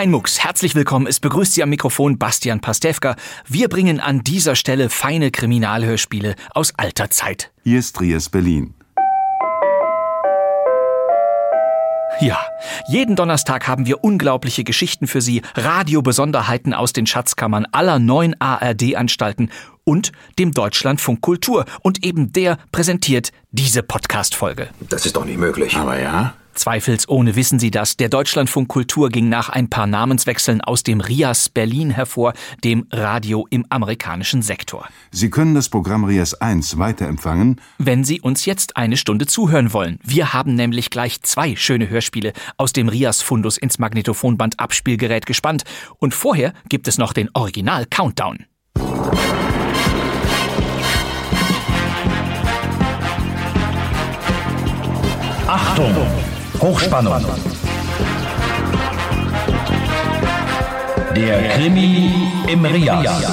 Kein Mucks. Herzlich willkommen. Es begrüßt Sie am Mikrofon Bastian Pastewka. Wir bringen an dieser Stelle feine Kriminalhörspiele aus alter Zeit. Hier ist Trias Berlin. Ja, jeden Donnerstag haben wir unglaubliche Geschichten für Sie, Radiobesonderheiten aus den Schatzkammern aller neun ARD-Anstalten und dem Deutschlandfunk Kultur. Und eben der präsentiert diese Podcast-Folge. Das ist doch nicht möglich. Aber ja? Zweifelsohne wissen Sie das. Der Deutschlandfunk Kultur ging nach ein paar Namenswechseln aus dem RIAS Berlin hervor, dem Radio im amerikanischen Sektor. Sie können das Programm Rias 1 weiterempfangen. Wenn Sie uns jetzt eine Stunde zuhören wollen. Wir haben nämlich gleich zwei schöne Hörspiele aus dem RIAS Fundus ins Magnetophonband Abspielgerät gespannt. Und vorher gibt es noch den Original Countdown. Achtung! Hochspannung! Der Krimi im Rias.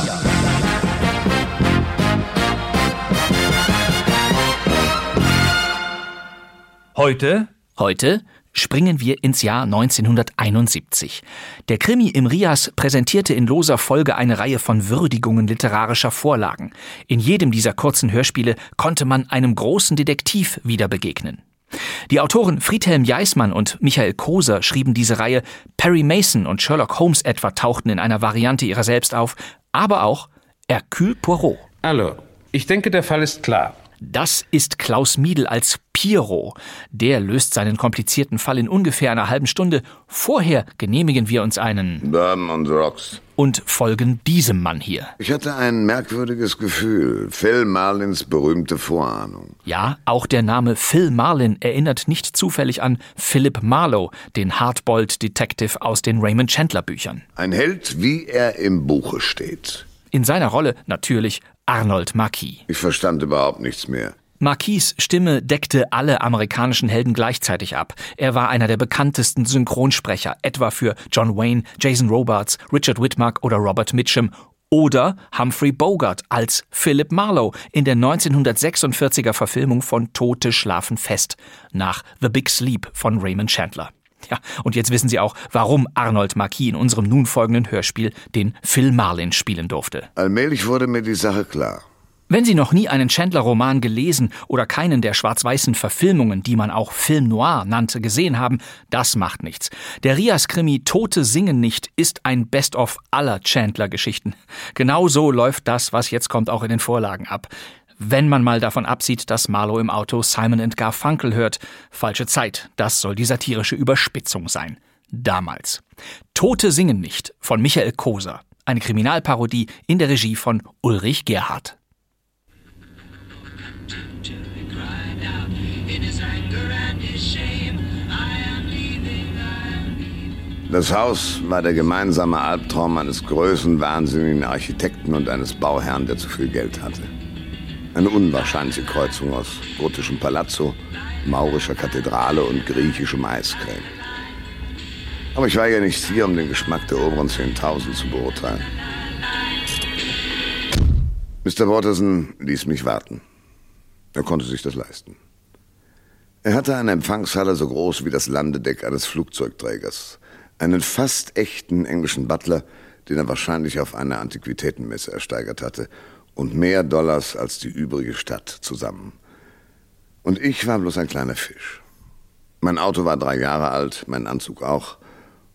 Heute? Heute springen wir ins Jahr 1971. Der Krimi im Rias präsentierte in loser Folge eine Reihe von Würdigungen literarischer Vorlagen. In jedem dieser kurzen Hörspiele konnte man einem großen Detektiv wieder begegnen. Die Autoren Friedhelm Jeismann und Michael Koser schrieben diese Reihe, Perry Mason und Sherlock Holmes etwa tauchten in einer Variante ihrer selbst auf, aber auch Hercule Poirot. Hallo, ich denke, der Fall ist klar. Das ist Klaus Miedl als Pierrot. Der löst seinen komplizierten Fall in ungefähr einer halben Stunde. Vorher genehmigen wir uns einen Bourbon und Rocks. und folgen diesem Mann hier. Ich hatte ein merkwürdiges Gefühl. Phil Marlins berühmte Vorahnung. Ja, auch der Name Phil Marlin erinnert nicht zufällig an Philip Marlowe, den Hardboiled Detective aus den Raymond Chandler Büchern. Ein Held, wie er im Buche steht. In seiner Rolle natürlich Arnold Marquis. Ich verstand überhaupt nichts mehr. Marquis Stimme deckte alle amerikanischen Helden gleichzeitig ab. Er war einer der bekanntesten Synchronsprecher, etwa für John Wayne, Jason Robards, Richard Whitmark oder Robert Mitchum oder Humphrey Bogart als Philip Marlowe in der 1946er Verfilmung von Tote schlafen fest nach The Big Sleep von Raymond Chandler. Ja, und jetzt wissen Sie auch, warum Arnold Marquis in unserem nun folgenden Hörspiel den Phil Marlin spielen durfte. Allmählich wurde mir die Sache klar. Wenn Sie noch nie einen Chandler-Roman gelesen oder keinen der schwarz-weißen Verfilmungen, die man auch Film Noir nannte, gesehen haben, das macht nichts. Der Rias-Krimi Tote singen nicht ist ein Best-of aller Chandler-Geschichten. Genau so läuft das, was jetzt kommt, auch in den Vorlagen ab. Wenn man mal davon absieht, dass Marlowe im Auto Simon Garfunkel hört. Falsche Zeit. Das soll die satirische Überspitzung sein. Damals. Tote singen nicht von Michael Koser. Eine Kriminalparodie in der Regie von Ulrich Gerhardt. Das Haus war der gemeinsame Albtraum eines größten, wahnsinnigen Architekten und eines Bauherrn, der zu viel Geld hatte. Eine unwahrscheinliche Kreuzung aus gotischem Palazzo, maurischer Kathedrale und griechischem Eiscreme. Aber ich war ja nicht hier, um den Geschmack der oberen 10.000 zu beurteilen. Mr. Watterson ließ mich warten. Er konnte sich das leisten. Er hatte eine Empfangshalle so groß wie das Landedeck eines Flugzeugträgers. Einen fast echten englischen Butler, den er wahrscheinlich auf einer Antiquitätenmesse ersteigert hatte. Und mehr Dollars als die übrige Stadt zusammen. Und ich war bloß ein kleiner Fisch. Mein Auto war drei Jahre alt, mein Anzug auch.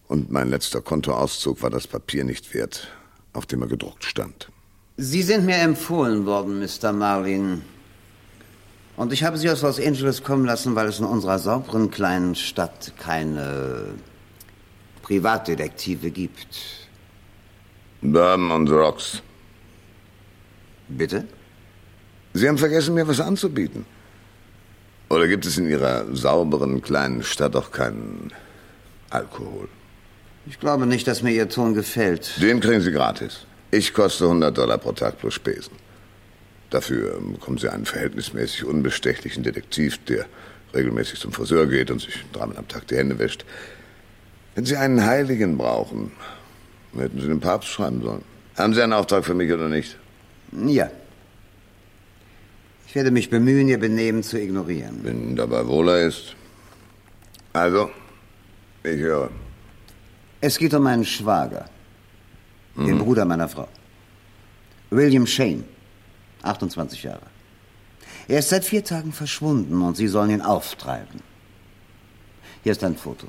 Und mein letzter Kontoauszug war das Papier nicht wert, auf dem er gedruckt stand. Sie sind mir empfohlen worden, Mr. Marlin. Und ich habe Sie aus Los Angeles kommen lassen, weil es in unserer sauberen kleinen Stadt keine Privatdetektive gibt. Bourbon und Rocks. Bitte? Sie haben vergessen, mir was anzubieten. Oder gibt es in Ihrer sauberen kleinen Stadt auch keinen Alkohol? Ich glaube nicht, dass mir Ihr Ton gefällt. Den kriegen Sie gratis. Ich koste 100 Dollar pro Tag plus Spesen. Dafür bekommen Sie einen verhältnismäßig unbestechlichen Detektiv, der regelmäßig zum Friseur geht und sich dreimal am Tag die Hände wäscht. Wenn Sie einen Heiligen brauchen, hätten Sie den Papst schreiben sollen. Haben Sie einen Auftrag für mich oder nicht? Ja. Ich werde mich bemühen, Ihr Benehmen zu ignorieren. Wenn dabei wohler ist. Also, ich höre. Es geht um meinen Schwager, mhm. den Bruder meiner Frau. William Shane, 28 Jahre. Er ist seit vier Tagen verschwunden und Sie sollen ihn auftreiben. Hier ist ein Foto.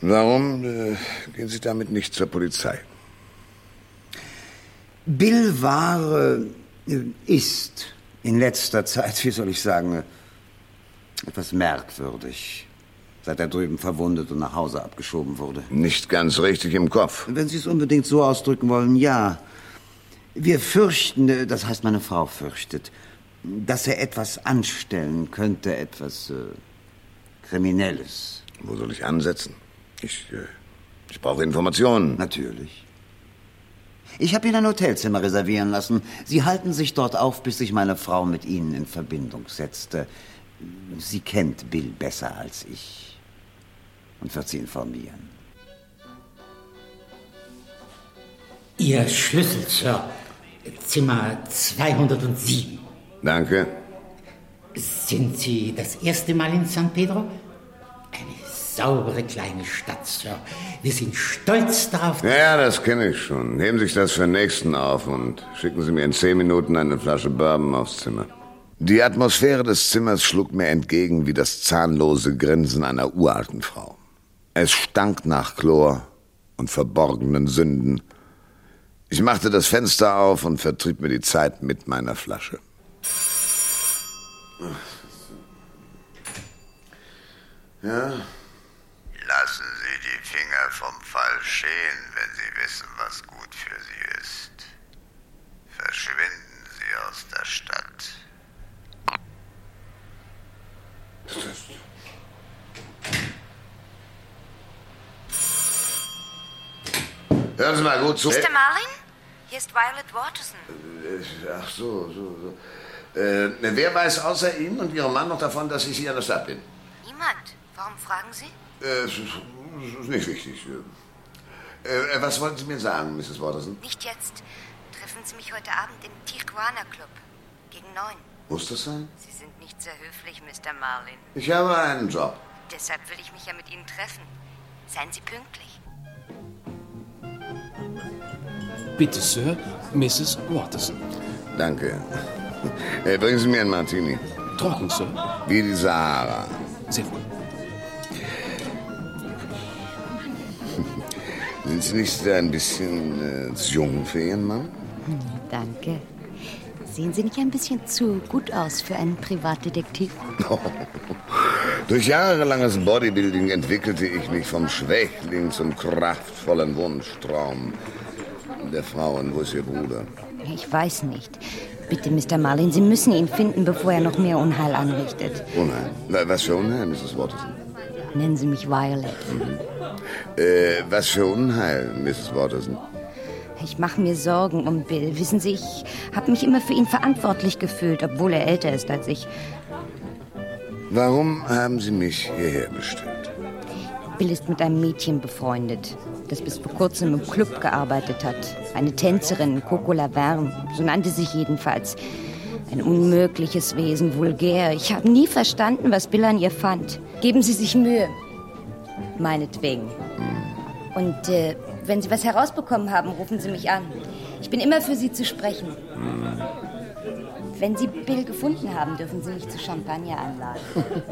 Warum äh, gehen Sie damit nicht zur Polizei? Bill war, äh, ist in letzter Zeit, wie soll ich sagen, etwas merkwürdig, seit er drüben verwundet und nach Hause abgeschoben wurde. Nicht ganz richtig im Kopf. Wenn Sie es unbedingt so ausdrücken wollen, ja. Wir fürchten, äh, das heißt meine Frau fürchtet, dass er etwas anstellen könnte, etwas äh, Kriminelles. Wo soll ich ansetzen? Ich, äh, ich brauche Informationen. Natürlich. Ich habe Ihnen ein Hotelzimmer reservieren lassen. Sie halten sich dort auf, bis sich meine Frau mit Ihnen in Verbindung setzte. Sie kennt Bill besser als ich und wird Sie informieren. Ihr Schlüssel, Sir. Zimmer 207. Danke. Sind Sie das erste Mal in San Pedro? Saubere kleine Stadt, Sir. Wir sind stolz darauf. Ja, das kenne ich schon. Nehmen Sie sich das für den nächsten auf und schicken Sie mir in zehn Minuten eine Flasche Bourbon aufs Zimmer. Die Atmosphäre des Zimmers schlug mir entgegen wie das zahnlose Grinsen einer uralten Frau. Es stank nach Chlor und verborgenen Sünden. Ich machte das Fenster auf und vertrieb mir die Zeit mit meiner Flasche. Ja, Lassen Sie die Finger vom Fall stehen, wenn Sie wissen, was gut für Sie ist. Verschwinden Sie aus der Stadt. Hören Sie mal gut zu. Mr. Marlin? Hier ist Violet Waterson. Äh, ach so, so, so. Äh, wer weiß außer Ihnen und Ihrem Mann noch davon, dass ich hier in der Stadt bin? Niemand. Warum fragen Sie? Äh, es ist, nicht wichtig. Äh, was wollten Sie mir sagen, Mrs. Watterson? Nicht jetzt. Treffen Sie mich heute Abend im Tijuana Club. Gegen neun. Muss das sein? Sie sind nicht sehr höflich, Mr. Marlin. Ich habe einen Job. Deshalb will ich mich ja mit Ihnen treffen. Seien Sie pünktlich. Bitte, Sir, Mrs. Watterson. Danke. Äh, bringen Sie mir einen Martini. Trocken, Sir. Wie die Sahara. Sehr wohl. Sind Sie nicht ein bisschen äh, zu jung für Ihren Mann? Danke. Sehen Sie nicht ein bisschen zu gut aus für einen Privatdetektiv? Oh. Durch jahrelanges Bodybuilding entwickelte ich mich vom Schwächling zum kraftvollen Wunschtraum der Frauen. Wo ist Ihr Bruder? Ich weiß nicht. Bitte, Mr. Marlin, Sie müssen ihn finden, bevor er noch mehr Unheil anrichtet. Unheil? Was für Unheil, Mrs. Watterson? Nennen Sie mich Violet. Äh, was für Unheil, Mrs. Watterson? Ich mache mir Sorgen um Bill. Wissen Sie, ich habe mich immer für ihn verantwortlich gefühlt, obwohl er älter ist als ich. Warum haben Sie mich hierher bestellt? Bill ist mit einem Mädchen befreundet, das bis vor kurzem im Club gearbeitet hat. Eine Tänzerin, Coco Laverne, so nannte sich jedenfalls. Ein unmögliches Wesen, vulgär. Ich habe nie verstanden, was Bill an ihr fand. Geben Sie sich Mühe. Meinetwegen. Und äh, wenn Sie was herausbekommen haben, rufen Sie mich an. Ich bin immer für Sie zu sprechen. Wenn Sie Bill gefunden haben, dürfen Sie mich zu Champagner einladen.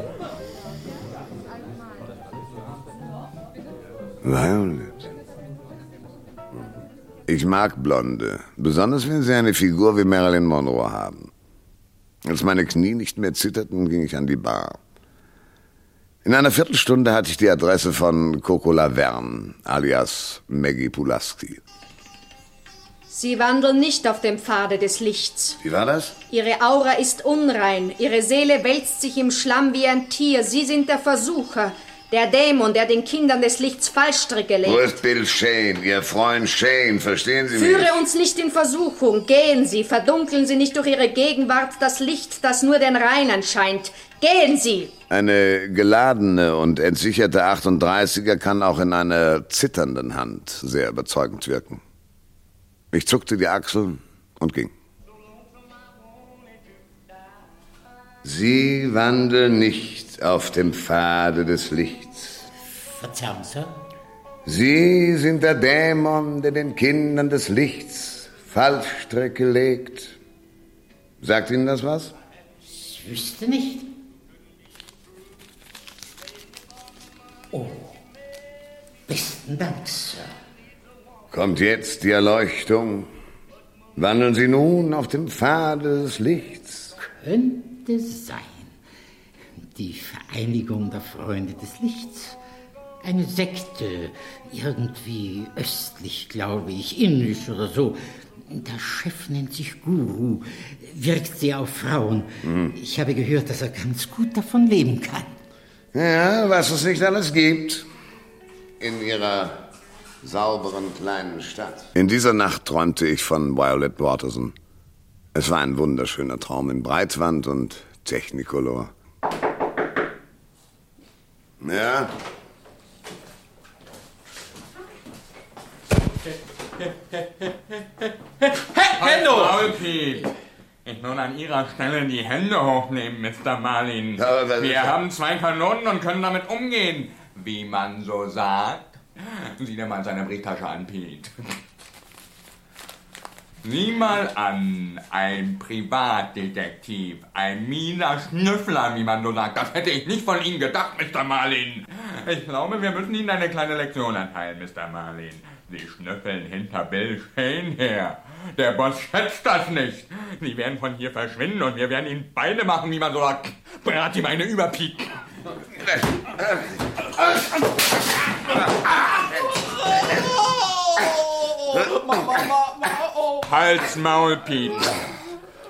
Violet. Ich mag Blonde, besonders wenn sie eine Figur wie Marilyn Monroe haben. Als meine Knie nicht mehr zitterten, ging ich an die Bar. In einer Viertelstunde hatte ich die Adresse von Coco Laverne, alias Maggie Pulaski. Sie wandeln nicht auf dem Pfade des Lichts. Wie war das? Ihre Aura ist unrein, ihre Seele wälzt sich im Schlamm wie ein Tier. Sie sind der Versucher, der Dämon, der den Kindern des Lichts Fallstricke legt. Wo ist Bill Shane, Ihr Freund Shane? Verstehen Sie mich? Führe uns nicht in Versuchung. Gehen Sie, verdunkeln Sie nicht durch Ihre Gegenwart das Licht, das nur den Reinen scheint. Gehen Sie! Eine geladene und entsicherte 38er kann auch in einer zitternden Hand sehr überzeugend wirken. Ich zuckte die Achseln und ging. Sie wandeln nicht auf dem Pfade des Lichts. Verzeihung, Sir. Sie sind der Dämon, der den Kindern des Lichts Fallstrecke legt. Sagt Ihnen das was? Ich wüsste nicht. Besten Dank, Sir. Kommt jetzt die Erleuchtung. Wandeln Sie nun auf dem Pfade des Lichts. Könnte sein. Die Vereinigung der Freunde des Lichts. Eine Sekte, irgendwie östlich, glaube ich, indisch oder so. Der Chef nennt sich Guru, wirkt sehr auf Frauen. Mhm. Ich habe gehört, dass er ganz gut davon leben kann. Ja, was es nicht alles gibt. In Ihrer sauberen kleinen Stadt. In dieser Nacht träumte ich von Violet Waterson. Es war ein wunderschöner Traum in Breitwand und Technicolor. Ja, Hallo! Maulpiep! Ich würde an Ihrer Stelle die Hände hochnehmen, Mr. Marlin. Wir haben zwei Kanonen und können damit umgehen, wie man so sagt. Sieh dir mal seine Brieftasche an, Pete. Sieh mal an, ein Privatdetektiv, ein mieser Schnüffler, wie man so sagt. Das hätte ich nicht von Ihnen gedacht, Mr. Marlin. Ich glaube, wir müssen Ihnen eine kleine Lektion erteilen, Mr. Marlin. Sie schnüffeln hinter Bill Shane her. Der Boss schätzt das nicht. Sie werden von hier verschwinden und wir werden ihn beide machen, wie man so sagt. Brat ihm eine Überpik. Hals, Maul, Pete.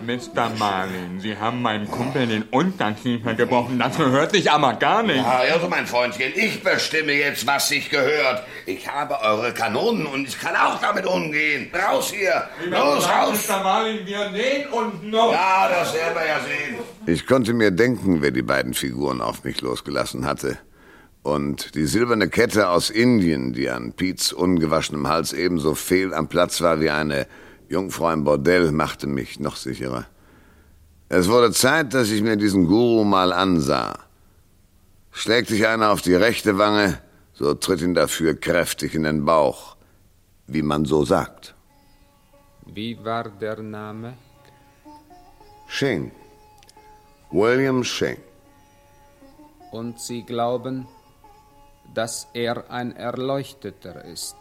Mr. Marlin, Sie haben meinem Kumpel den Unterkiefer gebrochen. Das gehört sich aber gar nicht. Ja, also mein Freundchen, ich bestimme jetzt, was sich gehört. Ich habe eure Kanonen und ich kann auch damit umgehen. Raus hier! Los, raus! Mr. Marlin, wir sehen uns noch. Ja, das werden wir ja sehen. Ich konnte mir denken, wer die beiden Figuren auf mich losgelassen hatte. Und die silberne Kette aus Indien, die an Piets ungewaschenem Hals ebenso fehl am Platz war wie eine Jungfrau im Bordell, machte mich noch sicherer. Es wurde Zeit, dass ich mir diesen Guru mal ansah. Schlägt sich einer auf die rechte Wange, so tritt ihn dafür kräftig in den Bauch, wie man so sagt. Wie war der Name? Shane. William Shane. Und Sie glauben, dass er ein Erleuchteter ist,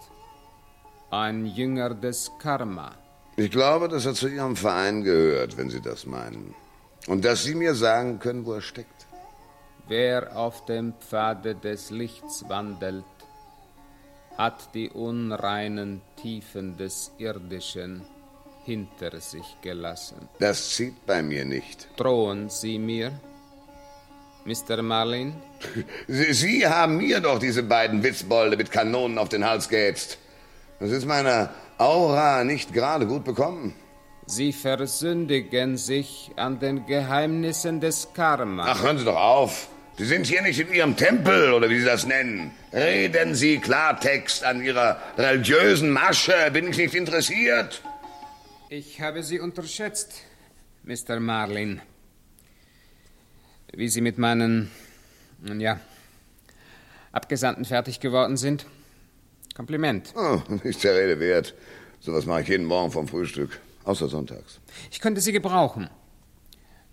ein Jünger des Karma. Ich glaube, dass er zu Ihrem Verein gehört, wenn Sie das meinen. Und dass Sie mir sagen können, wo er steckt. Wer auf dem Pfade des Lichts wandelt, hat die unreinen Tiefen des Irdischen hinter sich gelassen. Das zieht bei mir nicht. Drohen Sie mir, Mr. Marlin? Sie, Sie haben mir doch diese beiden Witzbolde mit Kanonen auf den Hals gehetzt. Das ist meiner Aura nicht gerade gut bekommen. Sie versündigen sich an den Geheimnissen des Karma. Ach, hören Sie doch auf. Sie sind hier nicht in Ihrem Tempel, oder wie Sie das nennen. Reden Sie Klartext an Ihrer religiösen Masche. Bin ich nicht interessiert? Ich habe Sie unterschätzt, Mr. Marlin. Wie Sie mit meinen, nun ja, Abgesandten fertig geworden sind. Kompliment. Oh, nicht der Rede wert. Sowas mache ich jeden Morgen vom Frühstück. Außer sonntags. Ich könnte Sie gebrauchen.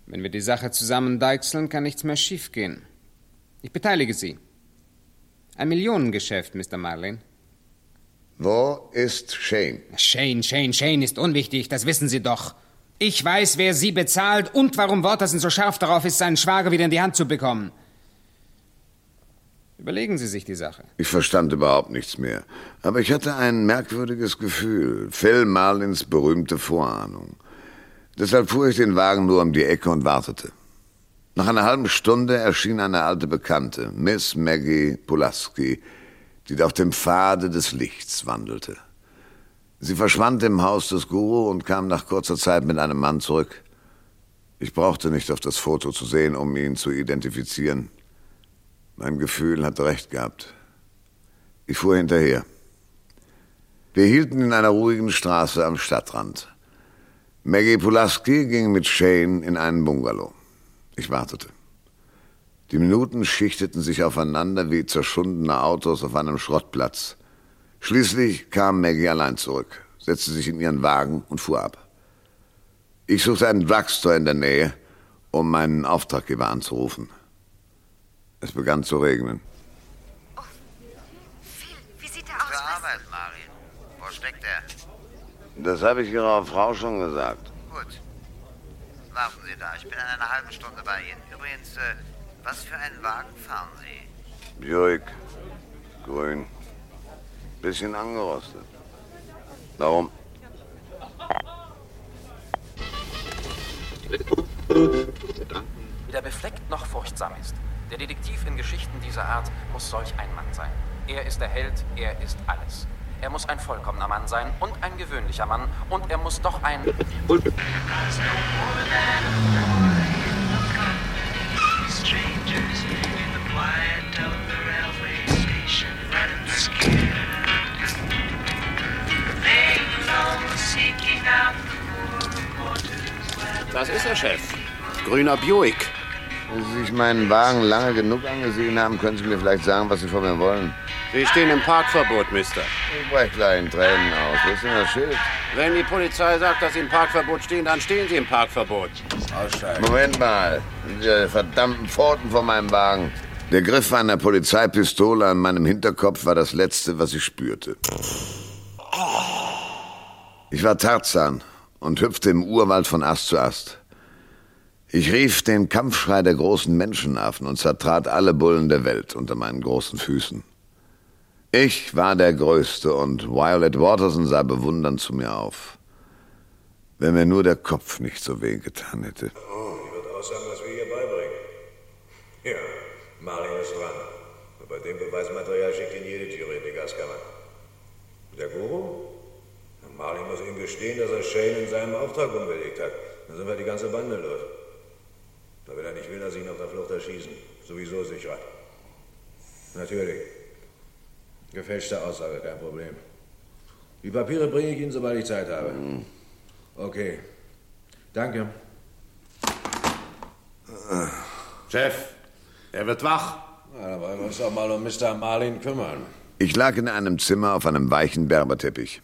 Wenn wir die Sache zusammen deichseln, kann nichts mehr schiefgehen. Ich beteilige Sie. Ein Millionengeschäft, Mr. Marlin. Wo ist Shane? Shane, Shane, Shane ist unwichtig, das wissen Sie doch. Ich weiß, wer Sie bezahlt und warum Watterson so scharf darauf ist, seinen Schwager wieder in die Hand zu bekommen. Überlegen Sie sich die Sache. Ich verstand überhaupt nichts mehr. Aber ich hatte ein merkwürdiges Gefühl. Phil Marlins berühmte Vorahnung. Deshalb fuhr ich den Wagen nur um die Ecke und wartete. Nach einer halben Stunde erschien eine alte Bekannte, Miss Maggie Pulaski, die auf dem Pfade des Lichts wandelte. Sie verschwand im Haus des Guru und kam nach kurzer Zeit mit einem Mann zurück. Ich brauchte nicht auf das Foto zu sehen, um ihn zu identifizieren. Mein Gefühl hatte recht gehabt. Ich fuhr hinterher. Wir hielten in einer ruhigen Straße am Stadtrand. Maggie Pulaski ging mit Shane in einen Bungalow. Ich wartete. Die Minuten schichteten sich aufeinander wie zerschundene Autos auf einem Schrottplatz. Schließlich kam Maggie allein zurück, setzte sich in ihren Wagen und fuhr ab. Ich suchte einen Drugstore in der Nähe, um meinen Auftraggeber anzurufen. Es begann zu regnen. Oh, Phil, wie sieht er aus? Gute Arbeit, Marin. Wo steckt er? Das habe ich Ihrer Frau schon gesagt. Gut. Warten Sie da, ich bin in einer halben Stunde bei Ihnen. Übrigens, äh, was für einen Wagen fahren Sie? Buick. Grün. Bisschen angerostet. Warum? Weder befleckt noch furchtsam ist. Der Detektiv in Geschichten dieser Art muss solch ein Mann sein. Er ist der Held, er ist alles. Er muss ein vollkommener Mann sein und ein gewöhnlicher Mann und er muss doch ein... Das ist er, Chef. Grüner Buick. Wenn Sie sich meinen Wagen lange genug angesehen haben, können Sie mir vielleicht sagen, was Sie von mir wollen. Sie stehen im Parkverbot, Mister. Ich brech gleich in Tränen aus. Wo ist denn das Schild? Wenn die Polizei sagt, dass Sie im Parkverbot stehen, dann stehen Sie im Parkverbot. Aussteigen. Moment mal. Diese verdammten Pforten von meinem Wagen. Der Griff einer Polizeipistole an meinem Hinterkopf war das Letzte, was ich spürte. Ich war Tarzan und hüpfte im Urwald von Ast zu Ast. Ich rief den Kampfschrei der großen Menschenaffen und zertrat alle Bullen der Welt unter meinen großen Füßen. Ich war der Größte und Violet Waterson sah bewundernd zu mir auf. Wenn mir nur der Kopf nicht so weh getan hätte. Oh, die wird aussagen, was wir hier beibringen. Ja, Marlin ist dran. Und bei dem Beweismaterial schickt ihn jede Jury in die Gaskammer. Der Guru? Marlin muss ihm gestehen, dass er Shane in seinem Auftrag umgelegt hat. Dann sind wir die ganze Bande los. Da will er nicht will, dass sie ihn auf der Flucht erschießen. Sowieso sicher. Natürlich. Gefälschte Aussage, kein Problem. Die Papiere bringe ich Ihnen, sobald ich Zeit habe. Okay. Danke. Chef, er wird wach. Na, dann wollen wir uns doch mal um Mr. Marlin kümmern. Ich lag in einem Zimmer auf einem weichen Berberteppich.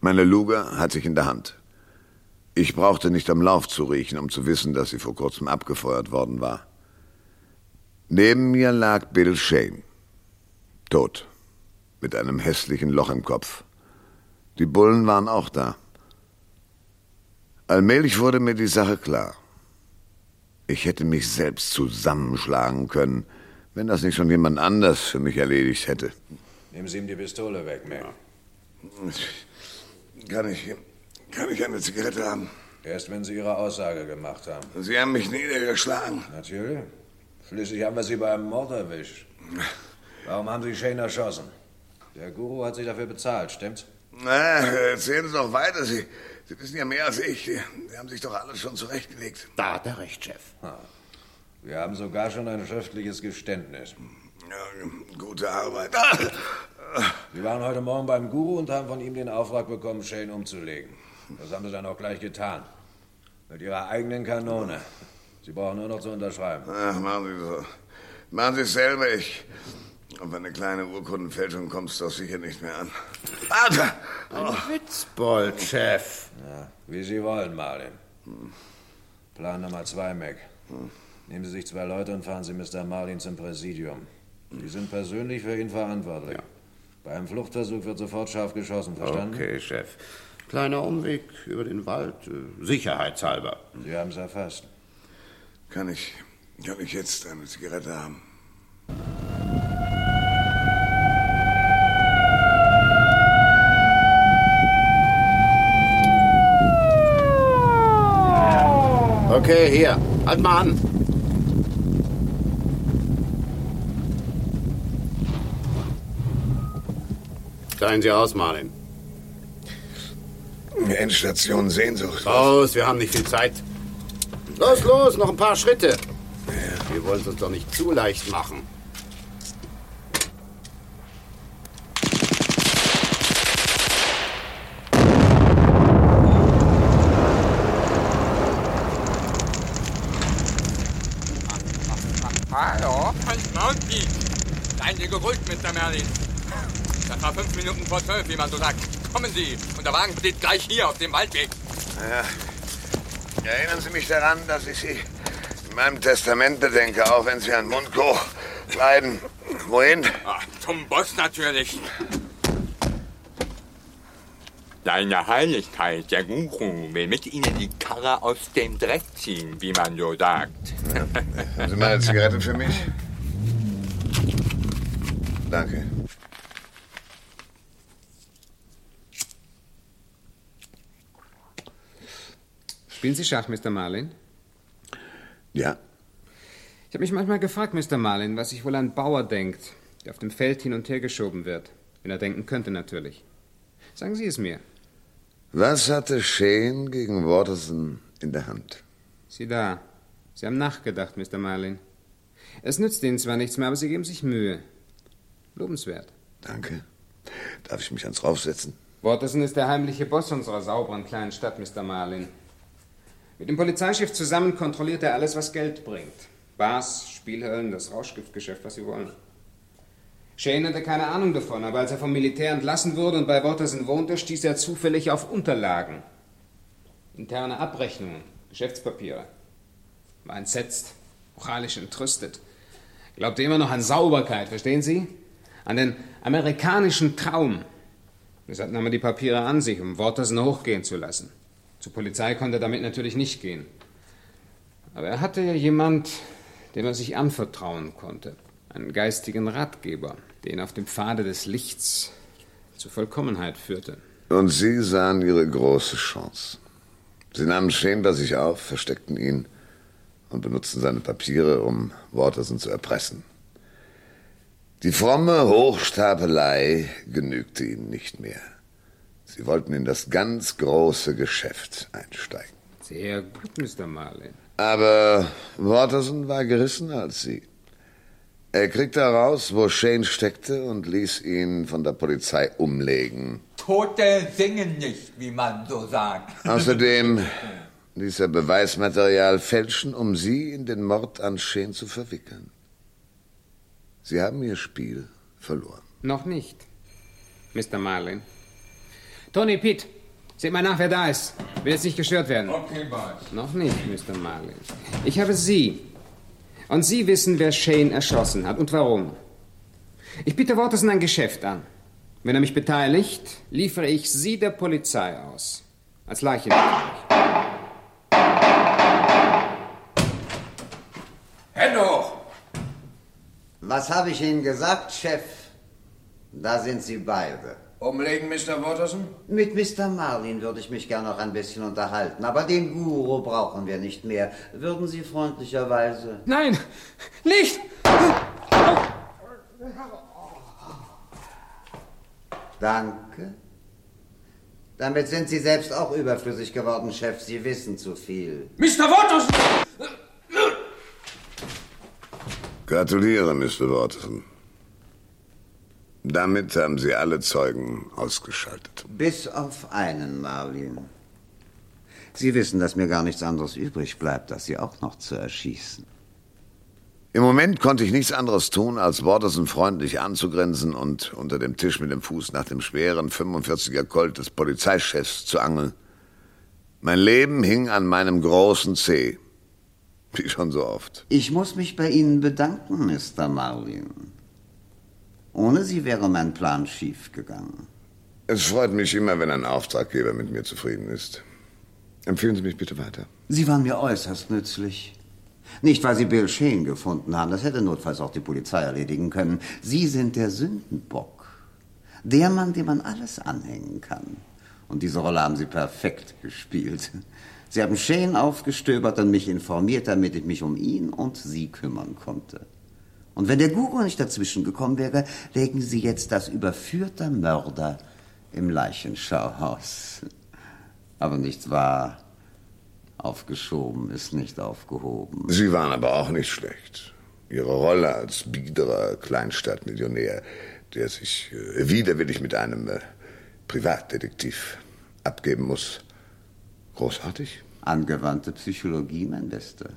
Meine Luger hatte ich in der Hand. Ich brauchte nicht am Lauf zu riechen, um zu wissen, dass sie vor kurzem abgefeuert worden war. Neben mir lag Bill Shane. Tot. Mit einem hässlichen Loch im Kopf. Die Bullen waren auch da. Allmählich wurde mir die Sache klar. Ich hätte mich selbst zusammenschlagen können, wenn das nicht schon jemand anders für mich erledigt hätte. Nehmen Sie ihm die Pistole weg, Mac. Kann ich, kann ich eine Zigarette haben? Erst wenn Sie Ihre Aussage gemacht haben. Sie haben mich niedergeschlagen. Natürlich. Schließlich haben wir Sie bei einem Mord erwischt. Warum haben Sie Shane erschossen? Der Guru hat Sie dafür bezahlt, stimmt's? Na, erzählen Sie doch weiter. Sie, Sie wissen ja mehr als ich. Sie haben sich doch alles schon zurechtgelegt. Da hat er recht, Chef. Wir haben sogar schon ein schriftliches Geständnis. Ja, gute Arbeit. Sie waren heute Morgen beim Guru und haben von ihm den Auftrag bekommen, Shane umzulegen. Das haben Sie dann auch gleich getan. Mit Ihrer eigenen Kanone. Sie brauchen nur noch zu unterschreiben. Ach, machen Sie so. Machen Sie es selber. Ich. Auf eine kleine Urkundenfälschung kommst du doch sicher nicht mehr an. Alter! Ein Witzbold, Chef. Ja, wie Sie wollen, Marlin. Plan Nummer zwei, Mac. Nehmen Sie sich zwei Leute und fahren Sie Mr. Marlin zum Präsidium. Die sind persönlich für ihn verantwortlich. Bei einem Fluchtversuch wird sofort scharf geschossen, verstanden? Okay, Chef. Kleiner Umweg über den Wald, äh, sicherheitshalber. Sie haben es erfasst. Kann ich, kann ich jetzt eine Zigarette haben? Okay, hier. Halt mal an. Steigen Sie aus, Marlin. Endstation Sehnsucht. Los, wir haben nicht viel Zeit. Los, los, noch ein paar Schritte. Wir wollen es uns doch nicht zu leicht machen. Hallo? Halt Mounty. Seien Sie gegrüßt, Mr. Merlin. Das war fünf Minuten vor zwölf, wie man so sagt. Kommen Sie. Und der Wagen steht gleich hier auf dem Waldweg. Ja. Erinnern Sie mich daran, dass ich Sie in meinem Testament bedenke, auch wenn Sie einen Mundkoch leiden. Wohin? Ach, zum Boss natürlich. Deine Heiligkeit, der Guru, will mit Ihnen die Karre aus dem Dreck ziehen, wie man so sagt. Haben Sie mal eine Zigarette für mich? Danke. Spielen Sie Schach, Mr. Marlin? Ja. Ich habe mich manchmal gefragt, Mr. Marlin, was sich wohl ein Bauer denkt, der auf dem Feld hin und her geschoben wird. Wenn er denken könnte, natürlich. Sagen Sie es mir. Was hatte Shane gegen Watterson in der Hand? Sie da. Sie haben nachgedacht, Mr. Marlin. Es nützt Ihnen zwar nichts mehr, aber Sie geben sich Mühe. Lobenswert. Danke. Darf ich mich ans Raufsetzen? Watterson ist der heimliche Boss unserer sauberen kleinen Stadt, Mr. Marlin. Mit dem Polizeichef zusammen kontrolliert er alles, was Geld bringt. Bars, Spielhöllen, das Rauschgiftgeschäft, was Sie wollen. Shane hatte keine Ahnung davon, aber als er vom Militär entlassen wurde und bei Watterson wohnte, stieß er zufällig auf Unterlagen. Interne Abrechnungen, Geschäftspapiere. War entsetzt, moralisch entrüstet. Glaubte immer noch an Sauberkeit, verstehen Sie? An den amerikanischen Traum. Deshalb nahm er die Papiere an sich, um Watterson hochgehen zu lassen. Zur Polizei konnte er damit natürlich nicht gehen. Aber er hatte ja jemand, dem er sich anvertrauen konnte. Einen geistigen Ratgeber, der ihn auf dem Pfade des Lichts zur Vollkommenheit führte. Und Sie sahen Ihre große Chance. Sie nahmen bei sich auf, versteckten ihn und benutzten seine Papiere, um Watterson zu erpressen. Die fromme Hochstapelei genügte ihnen nicht mehr. Sie wollten in das ganz große Geschäft einsteigen. Sehr gut, Mr. Marlin. Aber Watterson war gerissener als Sie. Er kriegte heraus, wo Shane steckte und ließ ihn von der Polizei umlegen. Tote singen nicht, wie man so sagt. Außerdem ließ er Beweismaterial fälschen, um Sie in den Mord an Shane zu verwickeln. Sie haben Ihr Spiel verloren. Noch nicht, Mr. Marlin. Tony, Pete, seht mal nach, wer da ist. Will jetzt nicht gestört werden. Okay, Boss. Noch nicht, Mr. Marlin. Ich habe Sie. Und Sie wissen, wer Shane erschossen hat und warum. Ich biete Watterson ein Geschäft an. Wenn er mich beteiligt, liefere ich Sie der Polizei aus. Als Leiche natürlich. Hände hoch! Was habe ich Ihnen gesagt, Chef? Da sind Sie beide. Umlegen, Mr. Watterson? Mit Mr. Marlin würde ich mich gern noch ein bisschen unterhalten, aber den Guru brauchen wir nicht mehr. Würden Sie freundlicherweise. Nein! Nicht! Danke. Damit sind Sie selbst auch überflüssig geworden, Chef. Sie wissen zu viel. Mr. Watterson! Gratuliere, Mr. Watterson. Damit haben Sie alle Zeugen ausgeschaltet. Bis auf einen, Marlin. Sie wissen, dass mir gar nichts anderes übrig bleibt, als Sie auch noch zu erschießen. Im Moment konnte ich nichts anderes tun, als Watterson freundlich anzugrenzen und unter dem Tisch mit dem Fuß nach dem schweren 45er Colt des Polizeichefs zu angeln. Mein Leben hing an meinem großen Zeh. Wie schon so oft. Ich muss mich bei Ihnen bedanken, Mr. Marlin. Ohne Sie wäre mein Plan schiefgegangen. Es freut mich immer, wenn ein Auftraggeber mit mir zufrieden ist. Empfehlen Sie mich bitte weiter. Sie waren mir äußerst nützlich. Nicht, weil Sie Bill Shane gefunden haben, das hätte notfalls auch die Polizei erledigen können. Sie sind der Sündenbock. Der Mann, dem man alles anhängen kann. Und diese Rolle haben Sie perfekt gespielt. Sie haben Shane aufgestöbert und mich informiert, damit ich mich um ihn und Sie kümmern konnte. Und wenn der Guru nicht dazwischen gekommen wäre, legen Sie jetzt das überführte Mörder im Leichenschauhaus. Aber nichts wahr. Aufgeschoben ist nicht aufgehoben. Sie waren aber auch nicht schlecht. Ihre Rolle als biederer Kleinstadtmillionär, der sich äh, widerwillig mit einem äh, Privatdetektiv abgeben muss. Großartig. Angewandte Psychologie, mein Bester.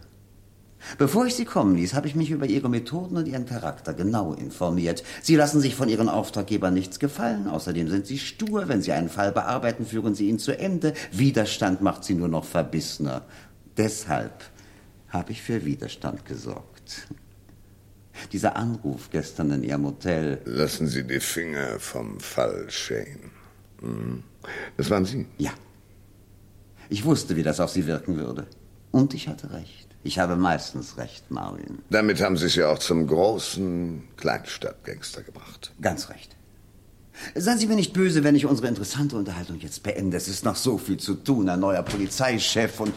Bevor ich Sie kommen ließ, habe ich mich über Ihre Methoden und Ihren Charakter genau informiert. Sie lassen sich von Ihren Auftraggebern nichts gefallen. Außerdem sind Sie stur. Wenn Sie einen Fall bearbeiten, führen Sie ihn zu Ende. Widerstand macht Sie nur noch verbissener. Deshalb habe ich für Widerstand gesorgt. Dieser Anruf gestern in Ihrem Hotel. Lassen Sie die Finger vom Fall, Shane. Hm. Das waren Sie? Ja. Ich wusste, wie das auf Sie wirken würde. Und ich hatte recht. Ich habe meistens recht, Marvin. Damit haben Sie es ja auch zum großen Kleinstadtgangster gebracht. Ganz recht. Seien Sie mir nicht böse, wenn ich unsere interessante Unterhaltung jetzt beende. Es ist noch so viel zu tun. Ein neuer Polizeichef und.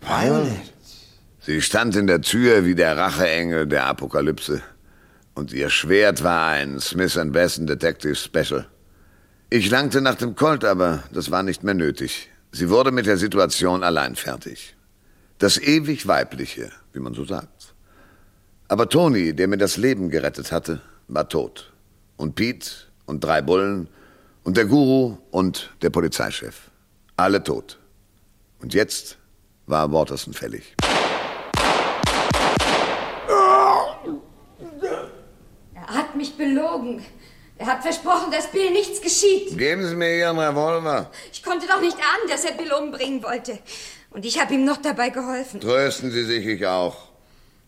Violet. Sie stand in der Tür wie der Racheengel der Apokalypse. Und ihr Schwert war ein Smith Besson Detective Special. Ich langte nach dem Colt, aber das war nicht mehr nötig. Sie wurde mit der Situation allein fertig. Das ewig Weibliche, wie man so sagt. Aber Toni, der mir das Leben gerettet hatte, war tot. Und Pete und drei Bullen und der Guru und der Polizeichef. Alle tot. Und jetzt war Waterson fällig. Er hat mich belogen. Er hat versprochen, dass Bill nichts geschieht. Geben Sie mir Ihren Revolver. Ich konnte doch nicht ahnen, dass er Bill umbringen wollte. Und ich habe ihm noch dabei geholfen. Trösten Sie sich, ich auch.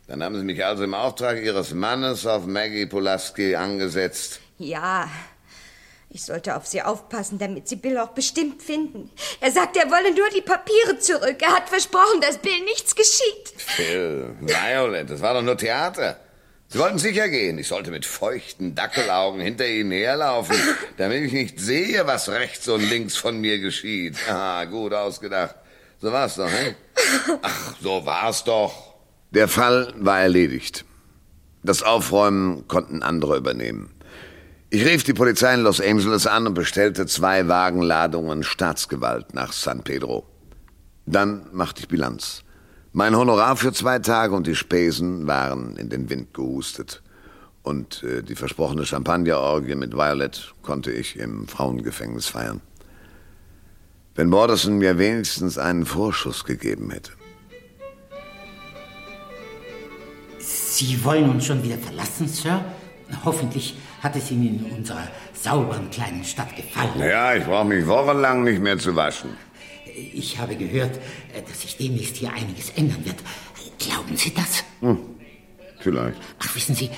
Dann haben Sie mich also im Auftrag Ihres Mannes auf Maggie Pulaski angesetzt. Ja, ich sollte auf sie aufpassen, damit sie Bill auch bestimmt finden. Er sagt, er wolle nur die Papiere zurück. Er hat versprochen, dass Bill nichts geschieht. Phil, Violet, das war doch nur Theater. Sie wollten sicher gehen. Ich sollte mit feuchten Dackelaugen hinter Ihnen herlaufen, damit ich nicht sehe, was rechts und links von mir geschieht. Ah, gut ausgedacht. So war's doch, ne? Ach, so war's doch. Der Fall war erledigt. Das Aufräumen konnten andere übernehmen. Ich rief die Polizei in Los Angeles an und bestellte zwei Wagenladungen Staatsgewalt nach San Pedro. Dann machte ich Bilanz. Mein Honorar für zwei Tage und die Spesen waren in den Wind gehustet. Und äh, die versprochene Champagnerorgie mit Violet konnte ich im Frauengefängnis feiern. Wenn Borderson mir wenigstens einen Vorschuss gegeben hätte. Sie wollen uns schon wieder verlassen, Sir? Hoffentlich hat es Ihnen in unserer sauberen kleinen Stadt gefallen. Ja, ich brauche mich wochenlang nicht mehr zu waschen. Ich habe gehört, dass sich demnächst hier einiges ändern wird. Glauben Sie das? Hm, vielleicht. Ach, wissen Sie,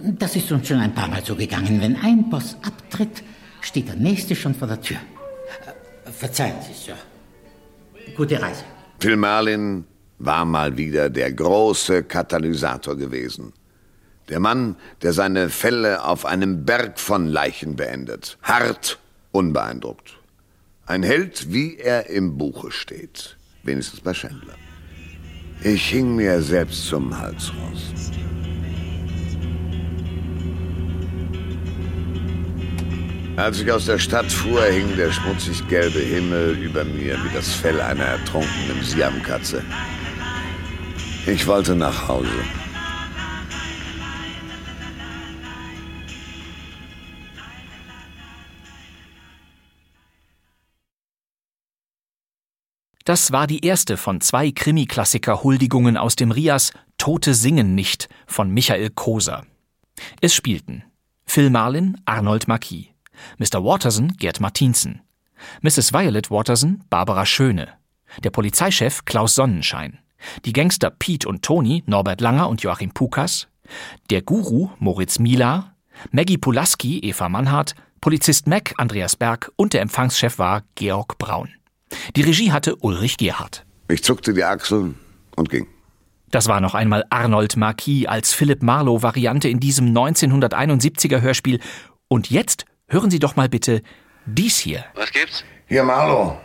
das ist uns schon ein paar Mal so gegangen. Wenn ein Boss abtritt, steht der nächste schon vor der Tür. Verzeihen Sie, Sir. Gute Reise. Phil Merlin war mal wieder der große Katalysator gewesen. Der Mann, der seine Fälle auf einem Berg von Leichen beendet. Hart, unbeeindruckt. Ein Held, wie er im Buche steht. Wenigstens bei Chandler. Ich hing mir selbst zum Hals raus. Als ich aus der Stadt fuhr, hing der schmutzig gelbe Himmel über mir wie das Fell einer ertrunkenen Siamkatze. Ich wollte nach Hause. Das war die erste von zwei Krimi-Klassiker-Huldigungen aus dem Rias Tote singen nicht von Michael Koser. Es spielten Phil Marlin, Arnold Marquis, Mr. Watterson, Gerd Martinsen, Mrs. Violet Watterson, Barbara Schöne, der Polizeichef Klaus Sonnenschein, die Gangster Pete und Toni, Norbert Langer und Joachim Pukas, der Guru Moritz Mila, Maggie Pulaski, Eva Mannhardt, Polizist Mac, Andreas Berg und der Empfangschef war Georg Braun. Die Regie hatte Ulrich Gerhardt. Ich zuckte die Achseln und ging. Das war noch einmal Arnold Marquis als Philip Marlowe Variante in diesem 1971er Hörspiel. Und jetzt hören Sie doch mal bitte dies hier. Was gibt's? Hier, Marlowe.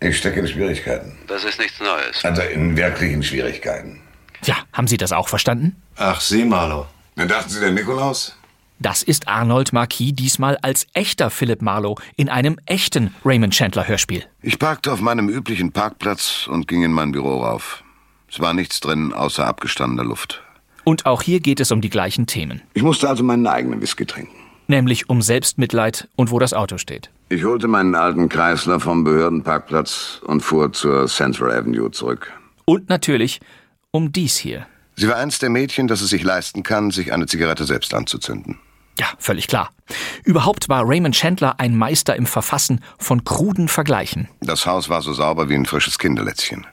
Ich stecke in Schwierigkeiten. Das ist nichts Neues. Also in wirklichen Schwierigkeiten. Tja, haben Sie das auch verstanden? Ach, Sie, Marlow. Dann dachten Sie, der Nikolaus? Das ist Arnold Marquis diesmal als echter Philip Marlowe in einem echten Raymond Chandler Hörspiel. Ich parkte auf meinem üblichen Parkplatz und ging in mein Büro rauf. Es war nichts drin außer abgestandener Luft. Und auch hier geht es um die gleichen Themen. Ich musste also meinen eigenen Whisky trinken. Nämlich um Selbstmitleid und wo das Auto steht. Ich holte meinen alten Kreisler vom Behördenparkplatz und fuhr zur Central Avenue zurück. Und natürlich um dies hier. Sie war eins der Mädchen, das es sich leisten kann, sich eine Zigarette selbst anzuzünden. Ja, völlig klar. Überhaupt war Raymond Chandler ein Meister im Verfassen von kruden Vergleichen. Das Haus war so sauber wie ein frisches Kinderlätzchen.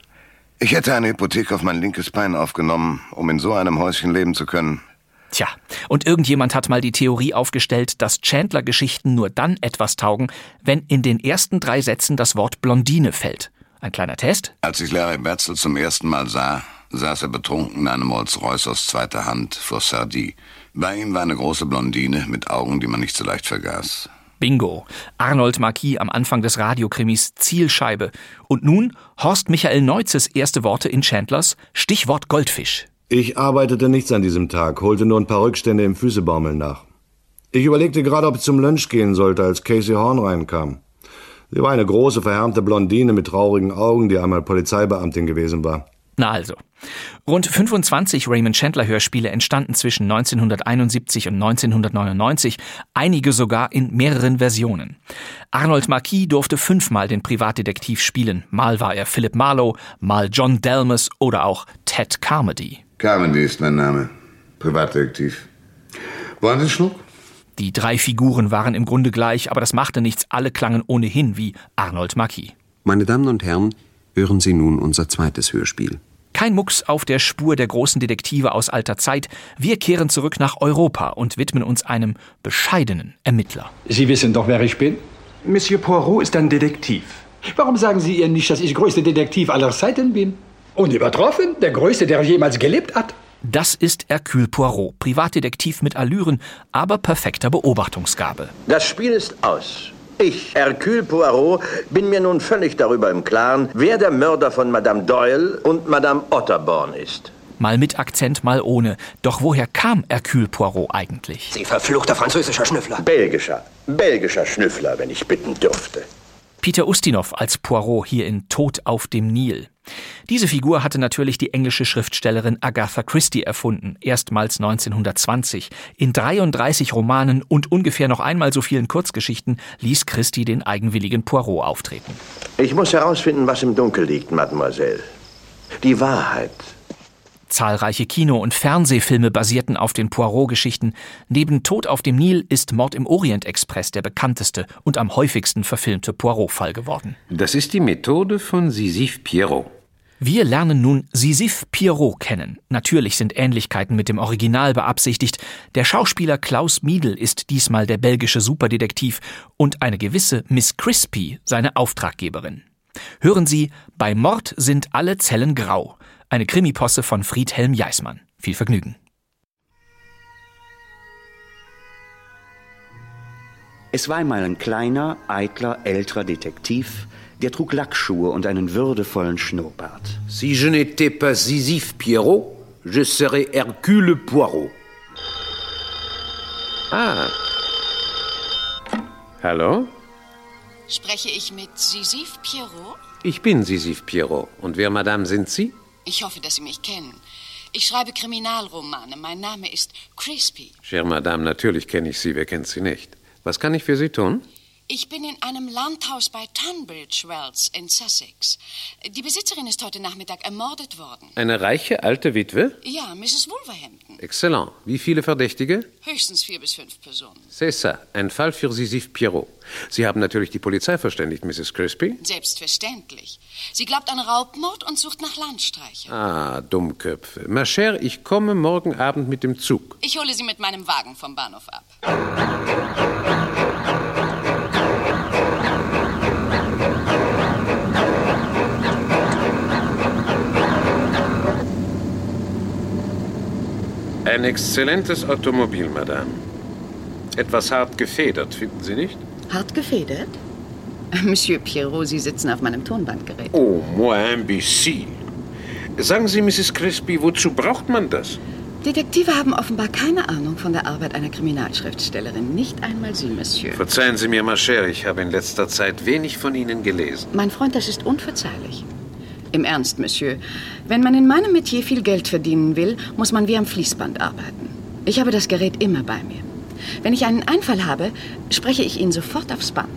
Ich hätte eine Hypothek auf mein linkes Bein aufgenommen, um in so einem Häuschen leben zu können. Tja, und irgendjemand hat mal die Theorie aufgestellt, dass Chandler-Geschichten nur dann etwas taugen, wenn in den ersten drei Sätzen das Wort Blondine fällt. Ein kleiner Test? Als ich Larry Betzel zum ersten Mal sah, saß er betrunken in einem Rolls-Royce aus zweiter Hand vor Sardi. Bei ihm war eine große Blondine mit Augen, die man nicht so leicht vergaß. Bingo. Arnold Marquis am Anfang des Radiokrimis Zielscheibe. Und nun Horst Michael Neutzes erste Worte in Chandlers Stichwort Goldfisch. Ich arbeitete nichts an diesem Tag, holte nur ein paar Rückstände im Füßebaumeln nach. Ich überlegte gerade, ob ich zum Lunch gehen sollte, als Casey Horn reinkam. Sie war eine große, verhärmte Blondine mit traurigen Augen, die einmal Polizeibeamtin gewesen war. Na also. Rund 25 Raymond Chandler Hörspiele entstanden zwischen 1971 und 1999, einige sogar in mehreren Versionen. Arnold Marquis durfte fünfmal den Privatdetektiv spielen. Mal war er Philip Marlowe, mal John Delmas oder auch Ted Carmody. Carmody ist mein Name. Privatdetektiv. Wollen Sie einen Schluck? Die drei Figuren waren im Grunde gleich, aber das machte nichts. Alle klangen ohnehin wie Arnold Marquis. Meine Damen und Herren, hören Sie nun unser zweites Hörspiel. Kein Mucks auf der Spur der großen Detektive aus alter Zeit. Wir kehren zurück nach Europa und widmen uns einem bescheidenen Ermittler. Sie wissen doch, wer ich bin? Monsieur Poirot ist ein Detektiv. Warum sagen Sie ihr nicht, dass ich größter Detektiv aller Zeiten bin? Unübertroffen, der größte, der jemals gelebt hat. Das ist Hercule Poirot, Privatdetektiv mit Allüren, aber perfekter Beobachtungsgabe. Das Spiel ist aus. Ich, Hercule Poirot, bin mir nun völlig darüber im Klaren, wer der Mörder von Madame Doyle und Madame Otterborn ist. Mal mit Akzent, mal ohne. Doch woher kam Hercule Poirot eigentlich? Sie verfluchter französischer Schnüffler. Belgischer. Belgischer Schnüffler, wenn ich bitten dürfte. Peter Ustinov als Poirot hier in Tod auf dem Nil. Diese Figur hatte natürlich die englische Schriftstellerin Agatha Christie erfunden, erstmals 1920. In 33 Romanen und ungefähr noch einmal so vielen Kurzgeschichten ließ Christie den eigenwilligen Poirot auftreten. Ich muss herausfinden, was im Dunkel liegt, Mademoiselle. Die Wahrheit. Zahlreiche Kino- und Fernsehfilme basierten auf den Poirot-Geschichten. Neben Tod auf dem Nil ist Mord im Orient Express der bekannteste und am häufigsten verfilmte Poirot-Fall geworden. Das ist die Methode von Sisyphe Pierrot. Wir lernen nun Sisyphe Pierrot kennen. Natürlich sind Ähnlichkeiten mit dem Original beabsichtigt. Der Schauspieler Klaus Miedl ist diesmal der belgische Superdetektiv und eine gewisse Miss Crispy seine Auftraggeberin. Hören Sie, bei Mord sind alle Zellen grau. Eine Krimiposse von Friedhelm Jeismann. Viel Vergnügen. Es war einmal ein kleiner, eitler, älterer Detektiv, der trug Lackschuhe und einen würdevollen Schnurrbart. Si je n'étais pas Sisyphe Pierrot, je serais Hercule Poirot. Ah. Hallo? Spreche ich mit Sisyphe Pierrot? Ich bin Sisyphe Pierrot. Und wer, Madame, sind Sie? Ich hoffe, dass Sie mich kennen. Ich schreibe Kriminalromane. Mein Name ist Crispy. Chère Madame, natürlich kenne ich Sie. Wer kennt Sie nicht? Was kann ich für Sie tun? Ich bin in einem Landhaus bei Tunbridge Wells in Sussex. Die Besitzerin ist heute Nachmittag ermordet worden. Eine reiche alte Witwe? Ja, Mrs. Wolverhampton. Exzellent. Wie viele Verdächtige? Höchstens vier bis fünf Personen. C'est ça. Ein Fall für Sisyphe Pierrot. Sie haben natürlich die Polizei verständigt, Mrs. Crispy? Selbstverständlich. Sie glaubt an Raubmord und sucht nach Landstreichern. Ah, Dummköpfe. Ma chère, ich komme morgen Abend mit dem Zug. Ich hole Sie mit meinem Wagen vom Bahnhof ab. Ein exzellentes Automobil, Madame. Etwas hart gefedert, finden Sie nicht? Hart gefedert? Monsieur Pierrot, Sie sitzen auf meinem Tonbandgerät. Oh, moi imbécile. Sagen Sie, Mrs. Crispy, wozu braucht man das? Detektive haben offenbar keine Ahnung von der Arbeit einer Kriminalschriftstellerin. Nicht einmal Sie, Monsieur. Verzeihen Sie mir, ma chère, ich habe in letzter Zeit wenig von Ihnen gelesen. Mein Freund, das ist unverzeihlich. Im Ernst, Monsieur. Wenn man in meinem Metier viel Geld verdienen will, muss man wie am Fließband arbeiten. Ich habe das Gerät immer bei mir. Wenn ich einen Einfall habe, spreche ich ihn sofort aufs Band.